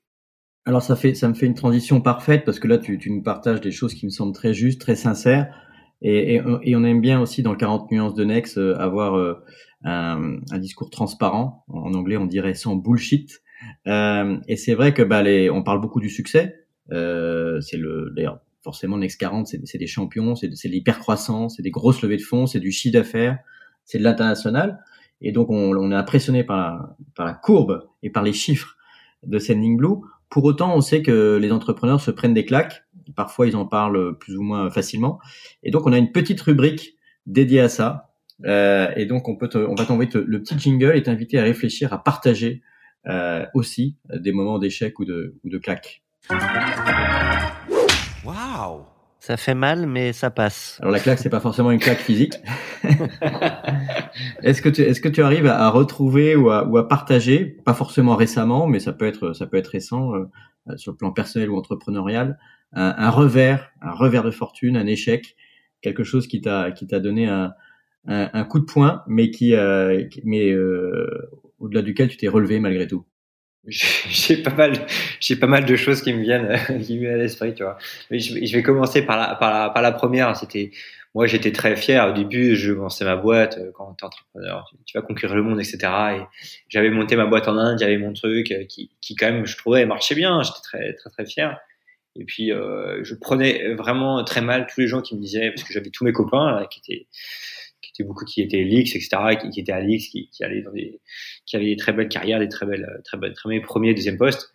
Alors ça fait, ça me fait une transition parfaite parce que là, tu, tu nous partages des choses qui me semblent très justes, très sincères. Et, et, et on aime bien aussi dans 40 nuances de Nex euh, avoir euh, un, un, discours transparent. En anglais, on dirait sans bullshit. Euh, et c'est vrai que bah, les, on parle beaucoup du succès. Euh, c'est le d'ailleurs forcément Next 40, c'est des champions, c'est de l'hypercroissance, c'est des grosses levées de fonds, c'est du chiffre d'affaires, c'est de l'international. Et donc on, on est impressionné par la, par la courbe et par les chiffres de Sending Blue. Pour autant, on sait que les entrepreneurs se prennent des claques. Parfois, ils en parlent plus ou moins facilement. Et donc, on a une petite rubrique dédiée à ça, euh, et donc, on, peut on va t'envoyer le petit jingle et t'inviter à réfléchir, à partager euh, aussi des moments d'échec ou de, ou de claque. Waouh Ça fait mal, mais ça passe. Alors la claque, c'est pas forcément une claque physique. est-ce que tu est-ce que tu arrives à, retrouver ou à, ou à, partager, pas forcément récemment, mais ça peut être ça peut être récent euh, sur le plan personnel ou entrepreneurial, un, un, revers, un revers de fortune, un échec, quelque chose qui t'a qui t'a donné un un, coup de poing, mais qui, euh, mais euh, au-delà duquel tu t'es relevé malgré tout. J'ai pas mal j'ai pas mal de choses qui me viennent qui me viennent à l'esprit tu vois. Mais je, je, vais commencer par la par la, par la première. C'était moi j'étais très fier. Au début je lançais ma boîte euh, quand tu es entrepreneur tu, tu, vas conquérir le monde etc et j'avais monté ma boîte en Inde j'avais mon truc euh, qui qui quand même je trouvais marchait bien. J'étais très très très fier et puis euh, je prenais vraiment très mal tous les gens qui me disaient parce que j'avais tous mes copains là, qui étaient qui étaient beaucoup qui étaient leaks etc qui, étaient à leaks qui, qui allaient dans des qui avaient des très belles carrières des très belles très belles très belles premiers deuxième postes.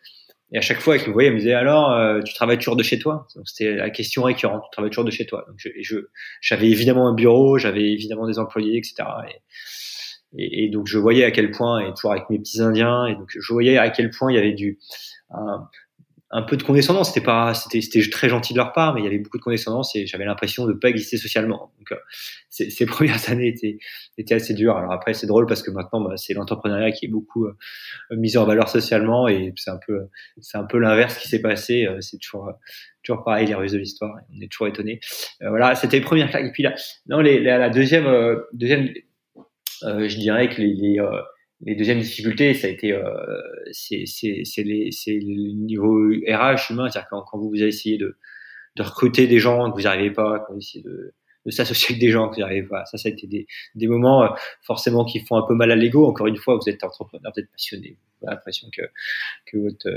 Et à chaque fois qu'ils me voyaient ils me disaient alors euh, tu travailles toujours de chez toi? Donc c'était la question récurrente tu travailles toujours de chez toi. Donc je j'avais évidemment un bureau j'avais évidemment des employés etc et, et, et, donc je voyais à quel point et toujours avec mes petits indiens et donc je voyais à quel point il y avait du un, un peu de condescendance. C'était pas, c'était, c'était très gentil de leur part, mais il y avait beaucoup de condescendance et j'avais l'impression de pas exister socialement. Donc, euh, ces, premières années étaient, étaient assez dures. Alors après, c'est drôle parce que maintenant, bah, c'est l'entrepreneuriat qui est beaucoup euh, mis en valeur socialement et c'est un peu, c'est un peu l'inverse qui s'est passé. Euh, c'est toujours, toujours pareil, les ruses de l'histoire. On est toujours étonné. voilà, c'était les premières claques. Et puis là, non, les, la, deuxième, deuxième, je dirais que les, les les deuxièmes difficultés, ça a été, euh, c'est, le niveau RH humain, c'est-à-dire quand, quand vous avez essayé de, de recruter des gens que vous n'arrivez pas, quand vous essayez de, de s'associer avec des gens que vous n'arrivez pas. Ça, ça a été des, des moments euh, forcément qui font un peu mal à l'ego. Encore une fois, vous êtes entrepreneur, vous êtes passionné, vous avez l'impression que, que votre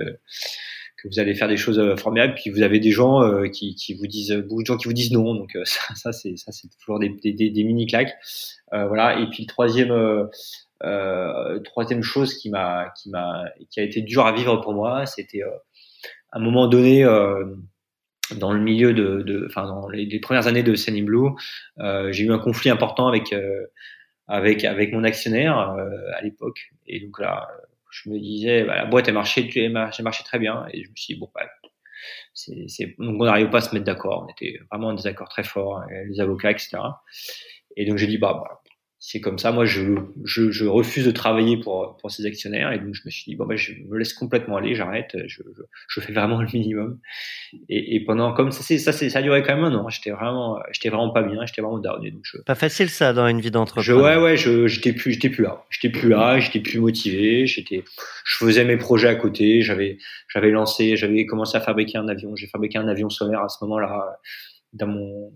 que vous allez faire des choses euh, formidables, puis vous avez des gens euh, qui, qui vous disent, beaucoup de gens qui vous disent non, donc ça, ça c'est ça c'est toujours des, des, des, mini claques, voilà. Et puis le troisième, euh, troisième chose qui m'a, qui m'a, qui a été dur à vivre pour moi, c'était euh, à un moment donné euh, dans le milieu de, enfin dans les, premières années de Sunny Blue, j'ai eu un conflit important avec avec avec mon actionnaire à l'époque, et donc là, je me disais, bah, la boîte a marché, elle marché très bien, et je me suis dit bon, bah, c'est, donc on n'arrivait pas à se mettre d'accord. On était vraiment en désaccord très fort, les avocats, etc. Et donc j'ai dit bah, bah c'est comme ça. Moi, je, je, je, refuse de travailler pour, pour ces actionnaires. Et donc, je me suis dit, bon, ben, je me laisse complètement aller, j'arrête, je, je, je, fais vraiment le minimum. Et, et pendant, comme ça, ça, ça a duré quand même un an. J'étais vraiment, j'étais vraiment pas bien, j'étais vraiment down. donc je, pas facile, ça, dans une vie d'entrepreneur. Ouais, ouais, je, j'étais plus, j'étais plus là. J'étais plus là, j'étais plus motivé, j'étais, je faisais mes projets à côté, j'avais, j'avais lancé, j'avais commencé à fabriquer un avion, j'ai fabriqué un avion solaire à ce moment-là, dans mon,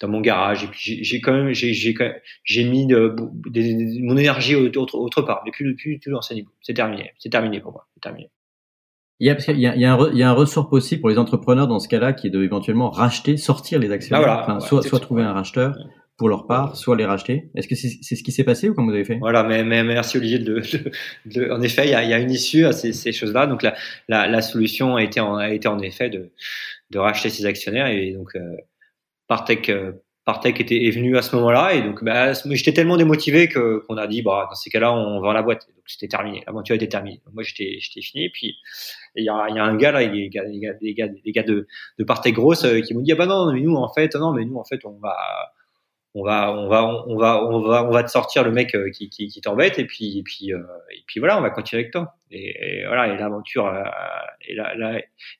dans mon garage. Et puis j'ai quand même j'ai j'ai mis de, mon énergie autre, autre part. Mais plus plus toujours c'est c'est terminé. C'est terminé pour moi. C'est terminé. Il y, a, il, y a, il, y a un, il y a un ressort possible pour les entrepreneurs dans ce cas-là qui est de éventuellement racheter, sortir les actions, ah, voilà, enfin, soit, soit trouver un racheteur pour leur part, soit les racheter. Est-ce que c'est c'est ce qui s'est passé ou comment vous avez fait? Voilà, mais, mais, merci Olivier. De, de, de, en effet, il y, a, il y a une issue à ces, ces choses-là. Donc la, la, la, solution a été en, a été en effet de, de racheter ces actionnaires. Et donc euh, Partech, euh, Partech était est venu à ce moment-là et donc bah, j'étais tellement démotivé que qu'on a dit bah dans ces cas-là on vend la boîte. Donc c'était terminé. L'aventure était terminée. Donc moi j'étais j'étais fini. Et puis il y a, y a un gars là des gars des gars, des gars de de Partech grosse euh, qui m'ont dit ah bah non mais nous en fait non mais nous en fait on va on va on va on va on va on va te sortir le mec euh, qui qui, qui t'embête et puis et puis euh, et puis voilà on va continuer avec toi. Et, voilà et l'aventure euh, et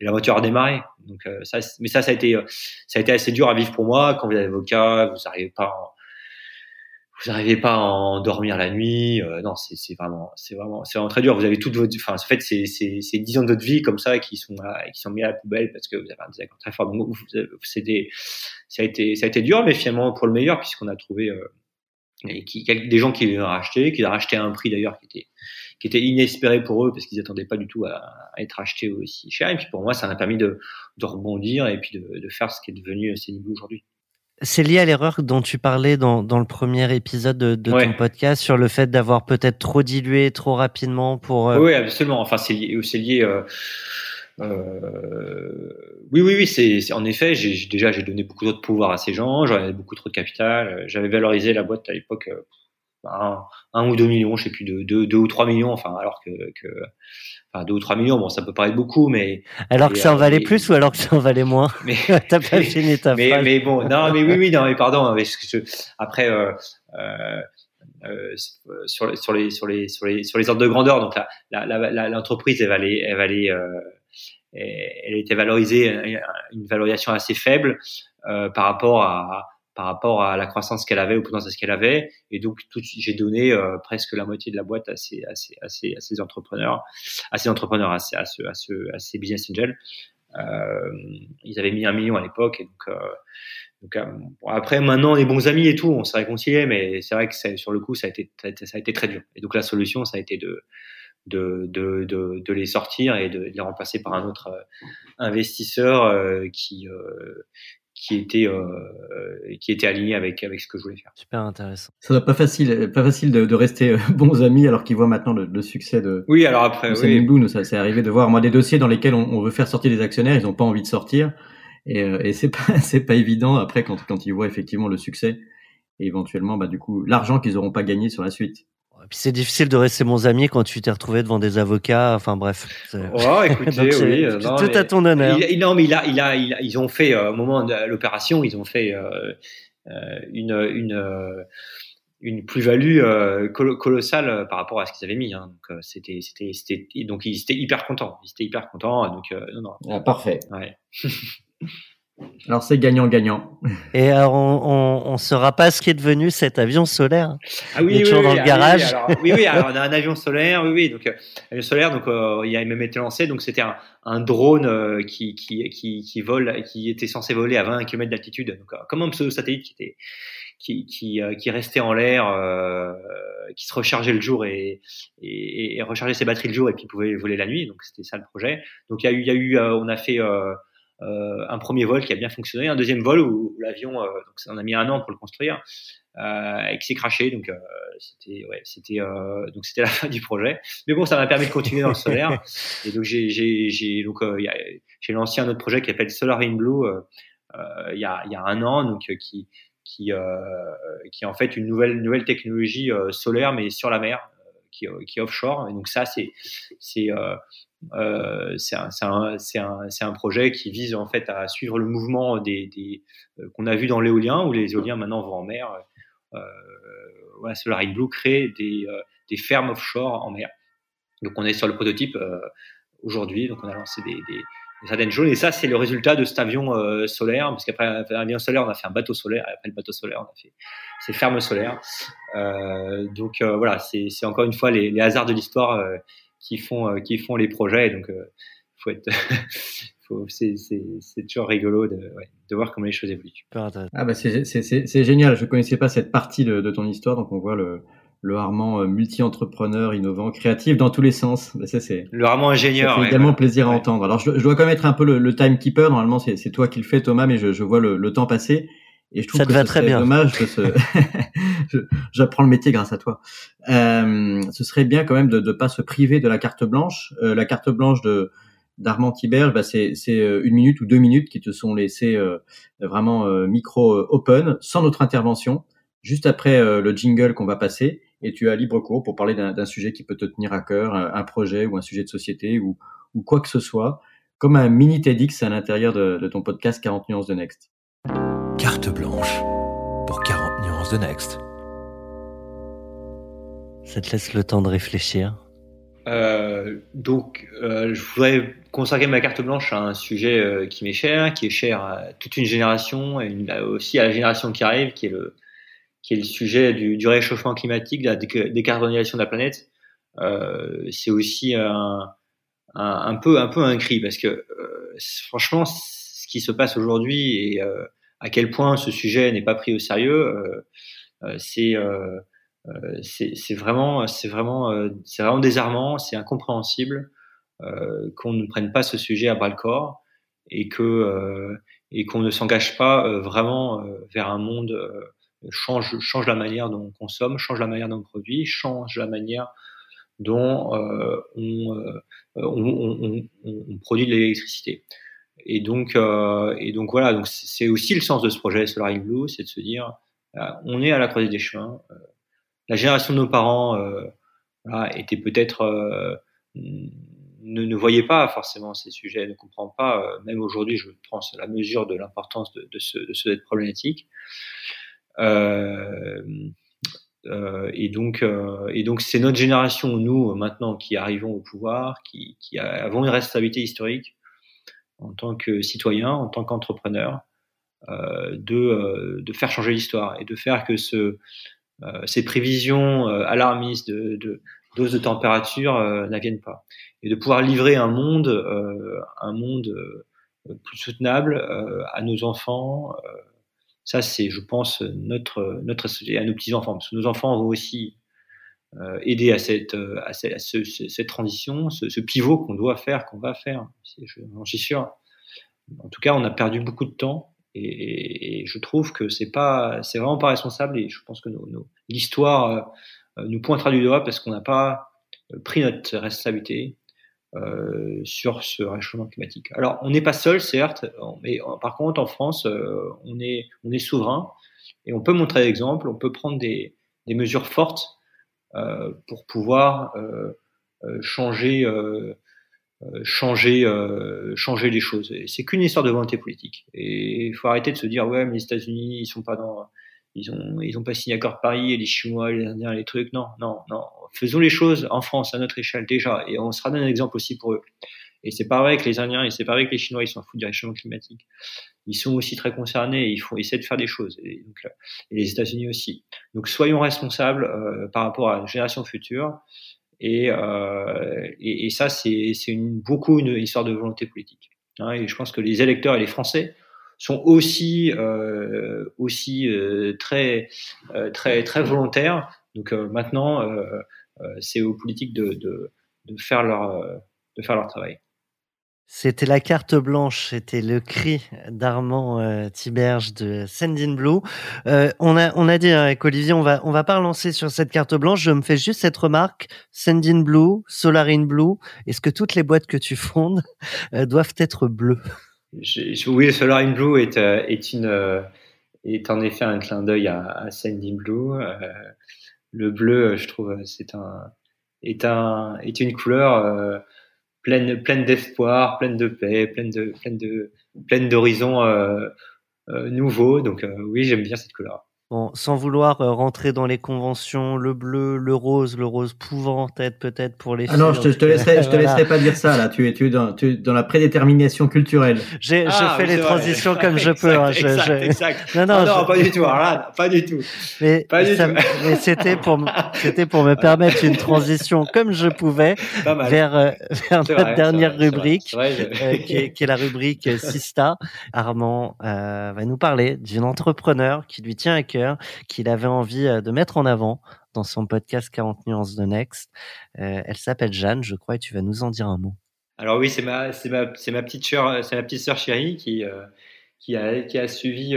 l'aventure a démarré. Donc ça mais ça ça a été ça a été assez dur à vivre pour moi. Quand vous êtes avocat vous n'arrivez pas vous n'arrivez pas à endormir la nuit. Euh, non, c'est vraiment, c'est vraiment, c'est vraiment très dur. Vous avez toute votre, enfin, en fait, c'est c'est dix ans de votre vie comme ça qui sont qui sont mis à la poubelle parce que vous avez un désaccord très fort. Donc, c'est des, ça a été, ça a été dur, mais finalement pour le meilleur puisqu'on a trouvé euh, des gens qui l'ont racheté, qui l'ont racheté à un prix d'ailleurs qui était qui était inespéré pour eux parce qu'ils n'attendaient pas du tout à, à, être achetés aussi cher. Et puis pour moi, ça m'a permis de, de rebondir et puis de, de faire ce qui est devenu Cénibou aujourd'hui. C'est lié à l'erreur dont tu parlais dans, dans le premier épisode de, de ton podcast sur le fait d'avoir peut-être trop dilué trop rapidement pour. Euh, oui, absolument. Enfin, c'est lié. C'est lié euh, euh, oui, oui, oui. C'est en effet. J'ai déjà j'ai donné beaucoup d'autres pouvoirs à ces gens. J'en avais beaucoup trop de capital. J'avais valorisé la boîte à l'époque un, un, ou deux millions, je sais plus, deux, deux, deux ou trois millions. Enfin, alors que, que enfin deux ou trois millions, bon, ça peut paraître beaucoup, mais alors que ça en valait plus ou alors que ça en valait moins. Mais t'as pas fini ta mais, mais bon, non, mais oui, oui, non, mais pardon. Mais après, euh, euh, euh, sur, sur les sur les sur les sur les ordres de grandeur, donc l'entreprise, elle valait, elle valait, euh, elle était valorisée une valorisation assez faible euh, par rapport à par rapport à la croissance qu'elle avait, au potentiel qu'elle avait. Et donc, j'ai donné euh, presque la moitié de la boîte à ces, à ces, à ces, à ces entrepreneurs, à ces entrepreneurs, à ces, à ce, à ce, à ces business angels. Euh, ils avaient mis un million à l'époque. Et donc, euh, après, maintenant, on est bons amis et tout, on s'est réconcilié, mais c'est vrai que sur le coup, ça a, été, ça très dur. Et donc, la solution, ça a été de, de, de, de, les sortir et de, les remplacer par un autre investisseur qui, qui était euh, qui était aligné avec avec ce que je voulais faire. Super intéressant. Ça doit pas facile pas facile de, de rester euh, bons amis alors qu'ils voient maintenant le, le, succès de. Oui alors après. Oui. Blue, nous ça c'est arrivé de voir moi des dossiers dans lesquels on, on, veut faire sortir des actionnaires ils ont pas envie de sortir et, euh, et c'est pas c'est pas évident après quand quand ils voient effectivement le succès et éventuellement bah du coup l'argent qu'ils auront pas gagné sur la suite. Puis c'est difficile de rester mon ami quand tu t'es retrouvé devant des avocats. Enfin bref. Oh, écoutez, oui. Non, tout à ton honneur. Il, non, mais il a, il a, il a, ils ont fait euh, au moment de l'opération, ils ont fait euh, euh une, une, euh, une plus-value euh, colossale par rapport à ce qu'ils avaient mis. Hein. Donc c'était, c'était, c'était, donc ils étaient hyper contents. Ils étaient hyper contents. Donc non, non. Ah, parfait. Ouais. Alors c'est gagnant-gagnant. Et alors on, on, on saura pas ce qui est devenu cet avion solaire. Ah oui, il est oui, toujours oui, dans le ah, garage. Oui, alors, oui, oui, alors on a un avion solaire, oui, oui, donc euh, avion solaire, donc euh, il a même été lancé, donc c'était un, un, drone euh, qui, qui, qui, qui vole, qui était censé voler à 20 km d'altitude, donc euh, comme un pseudo-satellite qui était qui, qui, euh, qui restait en l'air, euh, qui se rechargeait le jour et, et, et, rechargeait ses batteries le jour et puis pouvait voler la nuit. Donc c'était ça le projet. Donc il y a eu, il y a eu, on a fait euh, un premier vol qui a bien fonctionné, un deuxième vol où, où l'avion, euh, donc on a mis un an pour le construire, euh, et qui s'est craché. Donc euh, c'était, ouais, c'était, euh, donc c'était la fin du projet. Mais bon, ça m'a permis de continuer dans le solaire. Et donc j'ai, j'ai, j'ai donc j'ai lancé un autre projet qui s'appelle Solar in Blue il y a, il y a un an, donc qui qui, euh, qui est en fait une nouvelle, nouvelle technologie euh, solaire, mais sur la mer, qui, qui est offshore. Et donc ça, c'est, c'est, Euh, c'est un, projet qui vise en fait à suivre le mouvement des qu'on a vu dans l'éolien, où les éoliens maintenant vont en mer. Euh, voilà, Solar Blue crée des, des fermes offshore en mer. Donc on est sur le prototype aujourd'hui, donc on a lancé des, des certaines choses. Et ça, c'est le résultat de cet avion euh, solaire, parce qu'après l'avion solaire, on a fait un bateau solaire, et après le bateau solaire, on a fait ces fermes solaires. Euh, donc euh, voilà, c'est encore une fois les, hasards de l'histoire euh, qui font euh, qui font les projets. Donc faut être c'est toujours rigolo de, ouais, de, voir comment les choses évoluent. Ah bah c'est génial. Je connaissais pas cette partie de, de ton histoire, donc on voit le le Armand euh, multi-entrepreneur, innovant, créatif dans tous les sens. Bah, ça, c'est le Armand ingénieur. Ça fait également plaisir à entendre. Alors, je, je, dois quand même être un peu le, le timekeeper. Normalement, c'est toi qui le fais, Thomas, mais je, je vois le, le, temps passer. Et je trouve ça que va très bien. dommage de se... J'apprends le métier grâce à toi. Euh, ce serait bien quand même de ne pas se priver de la carte blanche. Euh, la carte blanche de d'Armand Tiberge, bah c'est euh, une minute ou deux minutes qui te sont laissées euh, vraiment euh, micro open, sans notre intervention, juste après le jingle qu'on va passer et tu as libre cours pour parler d'un sujet qui peut te tenir à cœur, un, projet ou un sujet de société ou, ou, quoi que ce soit, comme un mini TEDx à l'intérieur de, de, ton podcast 40 nuances de Next. Carte blanche pour 40 nuances de Next. Ça te laisse le temps de réfléchir. Euh, donc, euh, je voudrais consacrer ma carte blanche à un sujet euh, qui m'est cher, qui est cher à toute une génération et une, aussi à la génération qui arrive, qui est le, qui est le sujet du, du réchauffement climatique, de la décarbonisation de la planète, euh, c'est aussi un, un, un, peu un peu un cri parce que euh, franchement, ce qui se passe aujourd'hui et euh, à quel point ce sujet n'est pas pris au sérieux, euh, euh, c'est c'est vraiment c'est vraiment c'est vraiment désarmant, c'est incompréhensible qu'on ne prenne pas ce sujet à bras le corps et que et qu'on ne s'engage pas vraiment vers un monde change, change la manière dont on consomme, change la manière dont on produit, change la manière dont euh, on, euh, on, on, on, produit de l'électricité. Et donc, euh, et donc voilà, donc c'est aussi le sens de ce projet Solar Blue, c'est de se dire, on est à la croisée des chemins. la génération de nos parents voilà, était peut-être ne, ne voyait pas forcément ces sujets, ne comprend pas. même aujourd'hui, je pense la mesure de l'importance de, de, ce, de cette problématique. Euh, euh, et donc, euh, et donc, c'est notre génération, nous maintenant, qui arrivons au pouvoir, qui, qui avons une responsabilité historique en tant que citoyen, en tant qu'entrepreneur, euh, de, de faire changer l'histoire et de faire que euh, ces prévisions alarmistes de, de doses de température euh, n'aviennent pas. Et de pouvoir livrer un monde, un monde plus soutenable à nos enfants, ça, c'est, je pense, notre, notre à nos petits-enfants, parce que nos enfants vont aussi euh, aider à cette, à cette, à ce, cette transition, ce, ce pivot qu'on doit faire, qu'on va faire. J'en suis sûr. En tout cas, on a perdu beaucoup de temps et, et je trouve que c'est pas, c'est vraiment pas responsable et je pense que nos, nos, l'histoire euh, nous pointera du doigt parce qu'on n'a pas pris notre responsabilité euh, sur ce réchauffement climatique. Alors, on n'est pas seul, certes, mais par contre, en France, euh, on, est, on est souverain et on peut montrer l'exemple, on peut prendre des, des mesures fortes euh, pour pouvoir euh, euh, changer, euh, changer, changer les choses. C'est qu'une histoire de volonté politique. Et il faut arrêter de se dire, ouais, mais les États-Unis, ils sont pas dans ils ont ils ont pas signé l'accord de Paris et les Chinois les Indiens les trucs non non non faisons les choses en France à notre échelle déjà et on sera un exemple aussi pour eux et c'est vrai que les Indiens et c'est vrai que les Chinois ils s'en foutent du réchauffement climatique. Ils sont aussi très concernés et il faut essayer de faire des choses. Et, donc, et les États-Unis aussi. Donc soyons responsables euh, par rapport à la génération future. Et, euh, et, ça c'est c'est une, beaucoup une histoire de volonté politique. Hein, et je pense que les électeurs et les Français sont aussi euh, aussi euh, très euh, très très volontaires. Donc euh, maintenant, c'est aux politiques de, de, de faire leur de faire leur travail. C'était la carte blanche, c'était le cri d'Armand euh, Tiberge de Sendin Blue. Euh, on a on a dit hein, avec Olivier, on va on va pas relancer sur cette carte blanche. Je me fais juste cette remarque Sendin Blue, Solarine Blue. Est-ce que toutes les boîtes que tu fondes euh, doivent être bleues? Oui, le Solar in Blue est, euh, une, est en effet un clin d'œil à, à Blue. Le bleu, je trouve, c'est un, est, un, est une couleur pleine, pleine d'espoir, pleine de paix, pleine de, pleine de, pleine d'horizons nouveaux. Donc oui, j'aime bien cette couleur. Bon, sans vouloir euh, rentrer dans les conventions, le bleu, le rose, le rose pouvant être peut-être pour les filles. Ah non, je te, je te laisserai, je te laisserai pas dire ça là. Tu es, tu es dans, tu es dans la prédétermination culturelle. J'ai, ah, je fais les transitions comme je peux. Hein, exact, je, exact. Non, non, ah non pas du tout. Alors là, pas du tout. Mais, pas du tout. mais c'était pour, c'était pour me permettre une transition comme je pouvais vers, euh, vers notre vrai, dernière vrai, rubrique, vrai, euh, qui, est, qui, est, la rubrique Sista. Armand euh, va nous parler d'une entrepreneur qui lui tient à cœur qu'il avait envie euh, de mettre en avant dans son podcast 40 nuances de Next. Euh, elle s'appelle Jeanne, je crois, et tu vas nous en dire un mot. Alors oui, c'est ma, petite sœur, c'est ma petite sœur chérie qui, euh, qui a, suivi,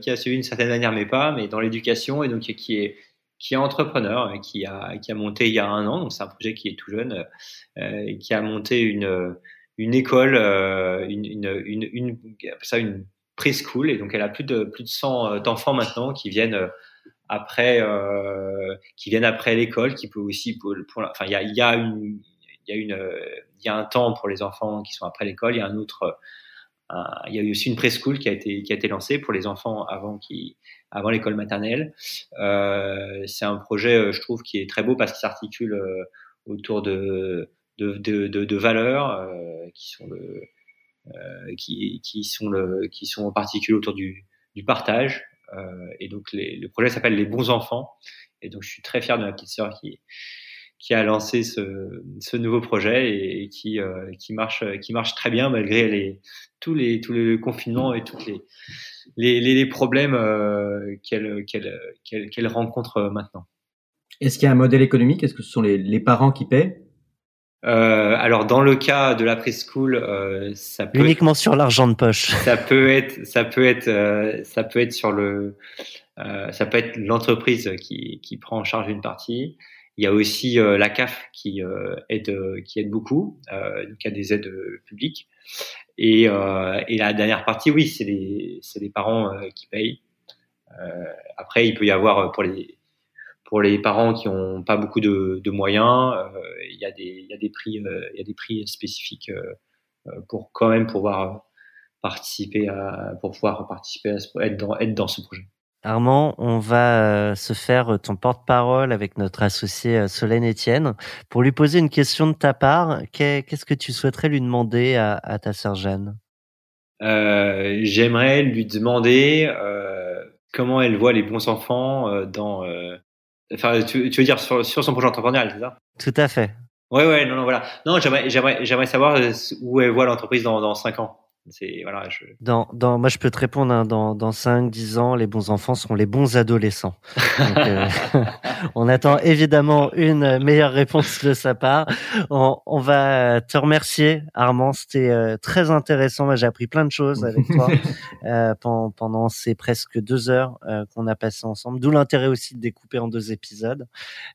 qui a suivi une certaine manière mes pas, mais dans l'éducation et donc qui est, entrepreneur, qui a, qui a monté il y a un an, donc c'est un projet qui est tout jeune, qui a monté une, école, une, une, ça une preschool et donc elle a plus de plus de 100 euh, d'enfants maintenant qui viennent euh, après euh, qui viennent après l'école qui peut aussi enfin il y a il y a une il y a un temps pour les enfants qui sont après l'école il y a un autre il y a aussi une preschool qui a été qui a été lancée pour les enfants avant qui avant l'école maternelle. C'est un projet je trouve qui est très beau parce qu'il s'articule autour de de, de, valeurs qui sont le qui, qui, sont le, qui sont en particulier autour du, du partage. Euh, et donc les, le projet s'appelle Les bons enfants. Et donc je suis très fier de ma petite sœur qui, qui a lancé ce, ce nouveau projet et, qui, euh, qui, marche, qui marche très bien malgré les, tous, les, tous les confinements et tous les, les, les, problèmes euh, qu'elle qu'elle qu'elle rencontre maintenant. Est-ce qu'il y a un modèle économique? Est-ce que ce sont les, les parents qui paient? Euh, alors dans le cas de la preschool, euh, ça peut uniquement sur l'argent de poche. Ça peut être, ça peut être, euh, ça peut être sur le, euh, ça peut être l'entreprise qui, qui prend en charge une partie. Il y a aussi euh, la CAF qui aide, qui aide beaucoup, donc il y a des aides publiques. Et, et la dernière partie, oui, c'est les, c'est les parents qui payent. après, il peut y avoir pour les pour les parents qui n'ont pas beaucoup de, de moyens, euh, il y, a des, y a des prix, euh, il y a des prix spécifiques euh, pour quand même pouvoir participer à, pour pouvoir participer à être dans, être dans ce projet. Armand, on va se faire ton porte-parole avec notre associé Solène Etienne pour lui poser une question de ta part. Qu'est-ce que tu souhaiterais lui demander à, à ta sœur Jeanne? Euh, J'aimerais lui demander euh, comment elle voit les bons enfants dans Enfin, tu, tu veux dire sur, sur son projet entrepreneurial, c'est ça? Tout à fait. Ouais, ouais, non, non, voilà. Non, j'aimerais, j'aimerais, j'aimerais savoir euh, où elle voit l'entreprise dans, dans 5 ans. C'est voilà. Je... Dans, dans, moi, je peux te répondre. Hein, dans, dans 5, 10 ans, les bons enfants seront les bons adolescents. Donc, euh, on attend évidemment une meilleure réponse de sa part. On, on va te remercier, Armand. C'était euh, très intéressant. Moi, j'ai appris plein de choses avec toi euh, pendant, pendant, ces presque deux heures qu'on a passé ensemble. D'où l'intérêt aussi de découper en deux épisodes.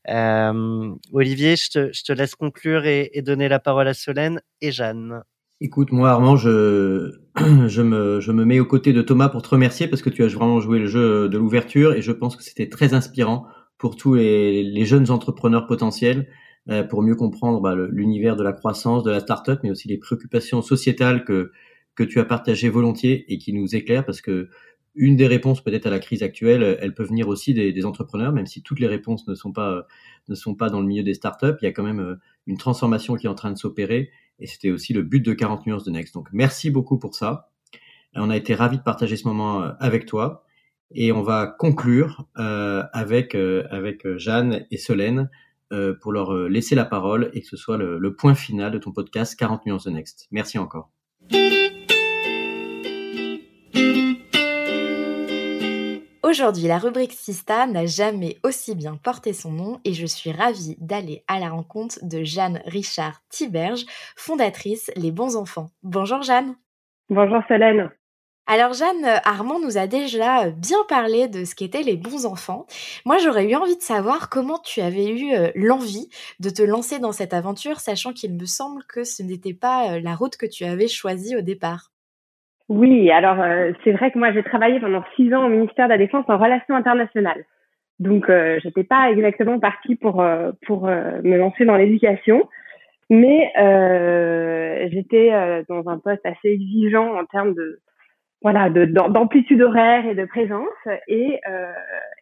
Olivier, je te, je te laisse conclure et, et donner la parole à Solène et Jeanne. Écoute, moi Armand, je, je, me, je me mets aux côtés de Thomas pour te remercier parce que tu as vraiment joué le jeu de l'ouverture et je pense que c'était très inspirant pour tous les, les jeunes entrepreneurs potentiels euh, pour mieux comprendre bah, l'univers de la croissance, de la start-up, mais aussi les préoccupations sociétales que, que tu as partagées volontiers et qui nous éclairent parce que une des réponses peut-être à la crise actuelle, elle peut venir aussi des, des, entrepreneurs, même si toutes les réponses ne sont pas ne sont pas dans le milieu des startups. Il y a quand même euh, une transformation qui est en train de s'opérer et c'était aussi le but de 40 nuances de Next. Donc merci beaucoup pour ça. On a été ravis de partager ce moment euh, avec toi. Et on va conclure euh, avec, euh, avec Jeanne et Solène euh, pour leur laisser la parole et que ce soit le, le point final de ton podcast 40 nuances de Next. Merci encore. Aujourd'hui, la rubrique Sista n'a jamais aussi bien porté son nom et je suis ravie d'aller à la rencontre de Jeanne Richard Tiberge, fondatrice Les Bons Enfants. Bonjour Jeanne. Bonjour Solène. Alors Jeanne, Armand nous a déjà bien parlé de ce qu'étaient les bons enfants. Moi, j'aurais eu envie de savoir comment tu avais eu euh, l'envie de te lancer dans cette aventure, sachant qu'il me semble que ce n'était pas euh, la route que tu avais choisie au départ. Oui, alors euh, c'est vrai que moi j'ai travaillé pendant six ans au ministère de la Défense en relations internationales. Donc euh, j'étais pas exactement partie pour euh, pour euh, me lancer dans l'éducation. mais euh, j'étais euh, dans un poste assez exigeant en termes de voilà d'amplitude horaire et de présence et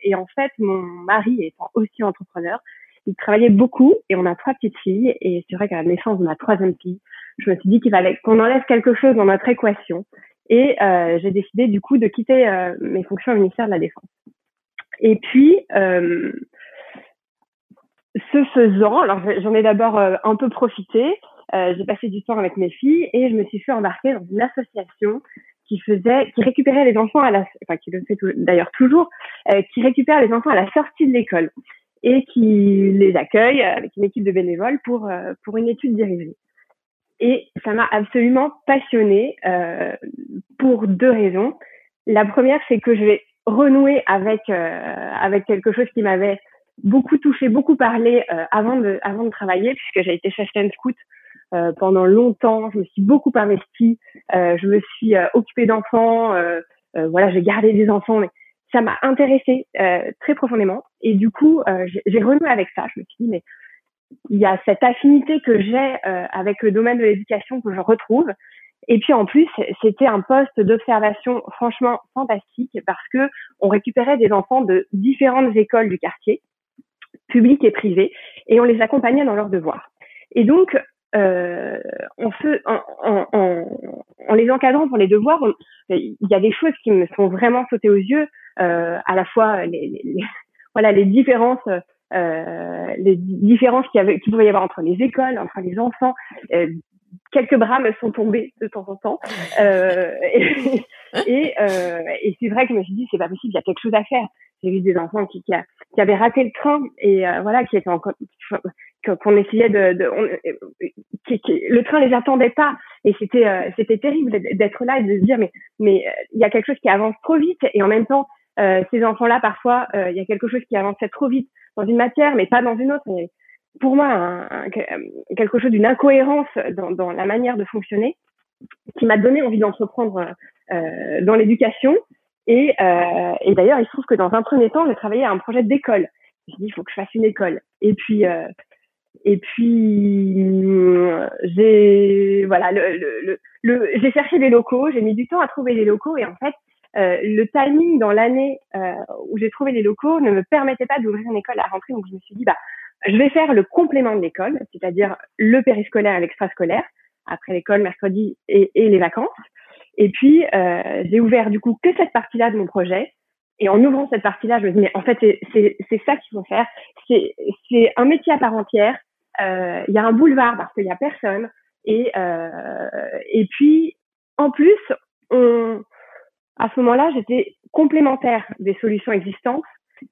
et en fait mon mari étant aussi entrepreneur il travaillait beaucoup et on a trois petites filles et c'est vrai qu'à la naissance de ma troisième fille je me suis dit qu'il fallait qu'on enlève quelque chose dans notre équation et euh, j'ai décidé du coup de quitter euh, mes fonctions au ministère de la Défense. Et puis, euh, ce faisant, alors j'en ai d'abord euh, un peu profité, euh, j'ai passé du temps avec mes filles et je me suis fait embarquer dans une association qui faisait, qui récupérait les enfants à la, enfin qui le fait d'ailleurs toujours, euh, qui récupère les enfants à la sortie de l'école et qui les accueille avec une équipe de bénévoles pour pour une étude dirigée. Et ça m'a absolument passionnée euh, pour deux raisons. La première, c'est que je vais renouer avec euh, avec quelque chose qui m'avait beaucoup touché, beaucoup parlé euh, avant de avant de travailler, puisque j'ai été chasseur scout euh, pendant longtemps. Je me suis beaucoup investie. Euh, je me suis occupée d'enfants. voilà, j'ai gardé des enfants, mais ça m'a intéressée très profondément. Et du coup, j'ai renoué avec ça. Je me suis dit, mais il y a cette affinité que j'ai euh, avec le domaine de l'éducation que je retrouve. Et puis en plus, c'était un poste d'observation franchement fantastique parce que on récupérait des enfants de différentes écoles du quartier, publiques et privées, et on les accompagnait dans leurs devoirs. Et donc, euh, on se, en, en, en, les encadrant pour les devoirs, il y a des choses qui me sont vraiment sautées aux yeux, euh, à la fois les, les, voilà les différences les différences qu'il y qu'il pouvait y avoir entre les écoles, entre les enfants. Euh, quelques bras me sont tombés de temps en temps. Euh, et, et, euh, et c'est vrai que je me suis dit, c'est pas possible, il y a quelque chose à faire. J'ai vu des enfants qui, qui, qui avaient raté le train et euh, voilà, qui étaient encore, qu'on essayait de, de le train les attendait pas et c'était c'était terrible d'être là et de se dire mais mais il y a quelque chose qui avance trop vite et en même temps ces enfants là parfois il y a quelque chose qui avançait trop vite dans une matière, mais pas dans une autre. pour moi, un, quelque chose d'une incohérence dans, dans, la manière de fonctionner qui m'a donné envie d'entreprendre euh, dans l'éducation. Et, euh, et d'ailleurs, il se trouve que dans un premier temps, j'ai travaillé à un projet d'école. J'ai dit, il faut que je fasse une école. Et puis, euh, et puis, j'ai voilà, le, le, le j'ai cherché des locaux. J'ai mis du temps à trouver des locaux. Et en fait, euh, le timing dans l'année euh, où j'ai trouvé les locaux ne me permettait pas d'ouvrir une école à rentrer. Donc je me suis dit, bah, je vais faire le complément de l'école, c'est-à-dire le périscolaire et l'extrascolaire, après l'école, mercredi et, et, les vacances. Et puis, euh, j'ai ouvert du coup que cette partie-là de mon projet. Et en ouvrant cette partie-là, je me dis, mais en fait, c'est ça qu'il faut faire. C'est un métier à part entière. Euh, il y a un boulevard parce qu'il y a personne. Et, euh, et puis, en plus, on, à ce moment-là, j'étais complémentaire des solutions existantes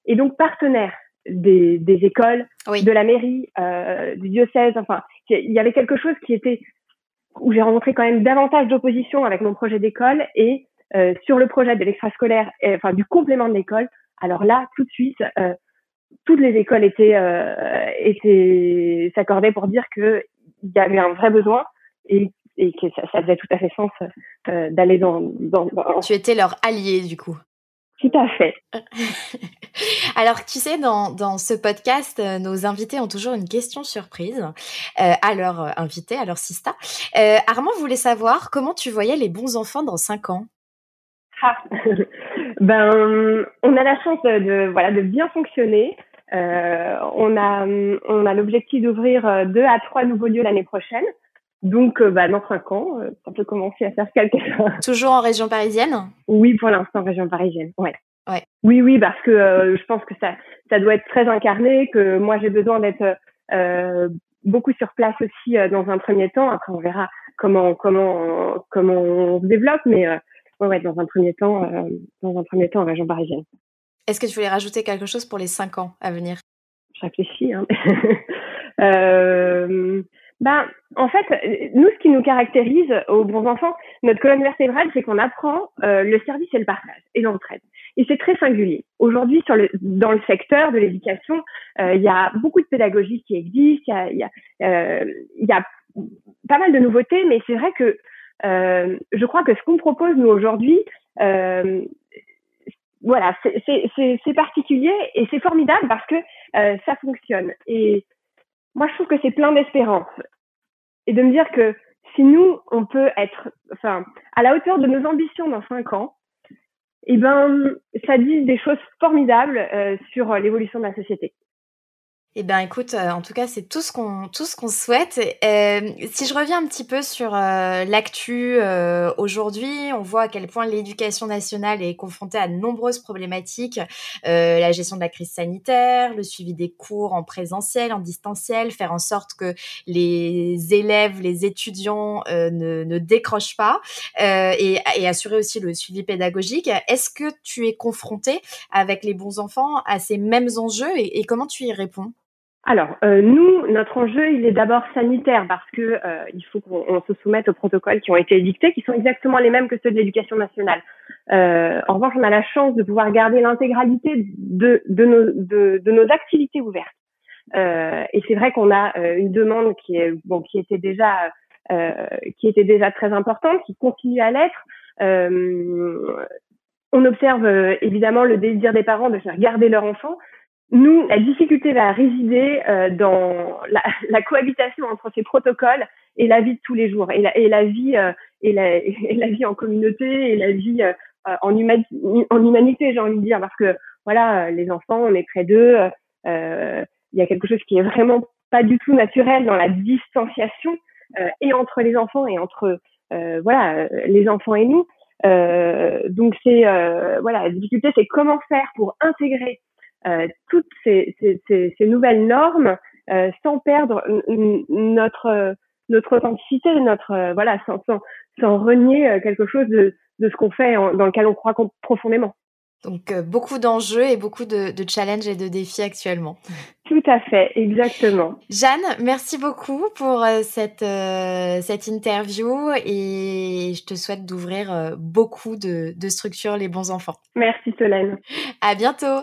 et donc partenaire des, des écoles, de la mairie, euh, du diocèse. Enfin, il y avait quelque chose qui était où j'ai rencontré quand même davantage d'opposition avec mon projet d'école et euh, sur le projet de l'extrascolaire, enfin du complément de l'école. Alors là, tout de suite, euh, toutes les écoles étaient euh, étaient s'accordaient pour dire que il y avait un vrai besoin et et que ça, ça faisait tout à fait sens euh, d'aller dans, dans, dans, Tu étais leur allié du coup. Tout à fait. Alors, tu sais, dans, dans ce podcast, euh, nos invités ont toujours une question surprise euh, à leur euh, invité, à leur sista. Euh, Armand voulait savoir comment tu voyais les bons enfants dans 5 ans. Ah. ben, on a la chance de, de voilà de bien fonctionner. Euh, on a on a l'objectif d'ouvrir deux à trois nouveaux lieux l'année prochaine. Donc, euh, bah, dans cinq ans, euh, ça peut commencer à faire quelque chose. Toujours en région parisienne? Oui, pour l'instant, région parisienne. Ouais. Ouais. Oui, oui, parce que euh, je pense que ça, ça doit être très incarné, que moi j'ai besoin d'être euh, beaucoup sur place aussi dans un premier temps. Après, on verra comment comment comment on se développe, mais ouais, ouais, dans un premier temps, dans un premier temps en région parisienne. Est-ce que tu voulais rajouter quelque chose pour les cinq ans à venir? Je réfléchis. Hein. euh, ben, en fait, nous, ce qui nous caractérise aux bons enfants, notre colonne vertébrale, c'est qu'on apprend euh, le service et le partage et l'entraide. Et c'est très singulier. Aujourd'hui, sur le, dans le secteur de l'éducation, euh, il y a beaucoup de pédagogie qui existe, il y a, y a, euh, y a pas mal de nouveautés, mais c'est vrai que euh, je crois que ce qu'on propose, nous, aujourd'hui, euh, voilà, c'est particulier et c'est formidable parce que ça fonctionne. Et moi, je trouve que c'est plein d'espérance. Et de me dire que si nous, on peut être, enfin, à la hauteur de nos ambitions dans cinq ans, eh ben, ça dit des choses formidables euh, sur l'évolution de la société. Eh bien, écoute, euh, en tout cas, c'est tout ce qu'on tout ce qu'on souhaite. Euh, si je reviens un petit peu sur euh, l'actu aujourd'hui, on voit à quel point l'éducation nationale est confrontée à de nombreuses problématiques la gestion de la crise sanitaire, le suivi des cours en présentiel, en distanciel, faire en sorte que les élèves, les étudiants ne, ne décrochent pas et, et assurer aussi le suivi pédagogique. Est-ce que tu es confronté avec les bons enfants à ces mêmes enjeux et, et comment tu y réponds? Alors, euh, nous, notre enjeu, il est d'abord sanitaire parce que euh, il faut qu'on se soumette aux protocoles qui ont été édictés, qui sont exactement les mêmes que ceux de l'éducation nationale. Euh, en revanche, on a la chance de pouvoir garder l'intégralité de, de, nos, de, de, nos activités ouvertes. et c'est vrai qu'on a une demande qui est bon, qui était déjà qui était déjà très importante, qui continue à l'être. on observe évidemment le désir des parents de faire garder leur enfant, nous, la difficulté va résider euh, dans la, la, cohabitation entre ces protocoles et la vie de tous les jours, et la, et la vie euh, et, la, et, la, vie en communauté, et la vie euh, en, en humanité, j'ai envie de dire, parce que voilà, les enfants, on est près d'eux. Il y a quelque chose qui est vraiment pas du tout naturel dans la distanciation et entre les enfants et entre voilà les enfants et nous. donc c'est voilà, la difficulté, c'est comment faire pour intégrer euh, toutes ces, ces, ces, ces, nouvelles normes euh, sans perdre notre notre authenticité, notre euh, voilà, sans, sans, sans, renier quelque chose de, de ce qu'on fait, dans lequel on croit profondément. Donc beaucoup d'enjeux et beaucoup de, de, challenges et de défis actuellement. Tout à fait, exactement. Jeanne, merci beaucoup pour cette, cette interview et je te souhaite d'ouvrir beaucoup de, de structures Les Bons Enfants. Merci Solène. À bientôt.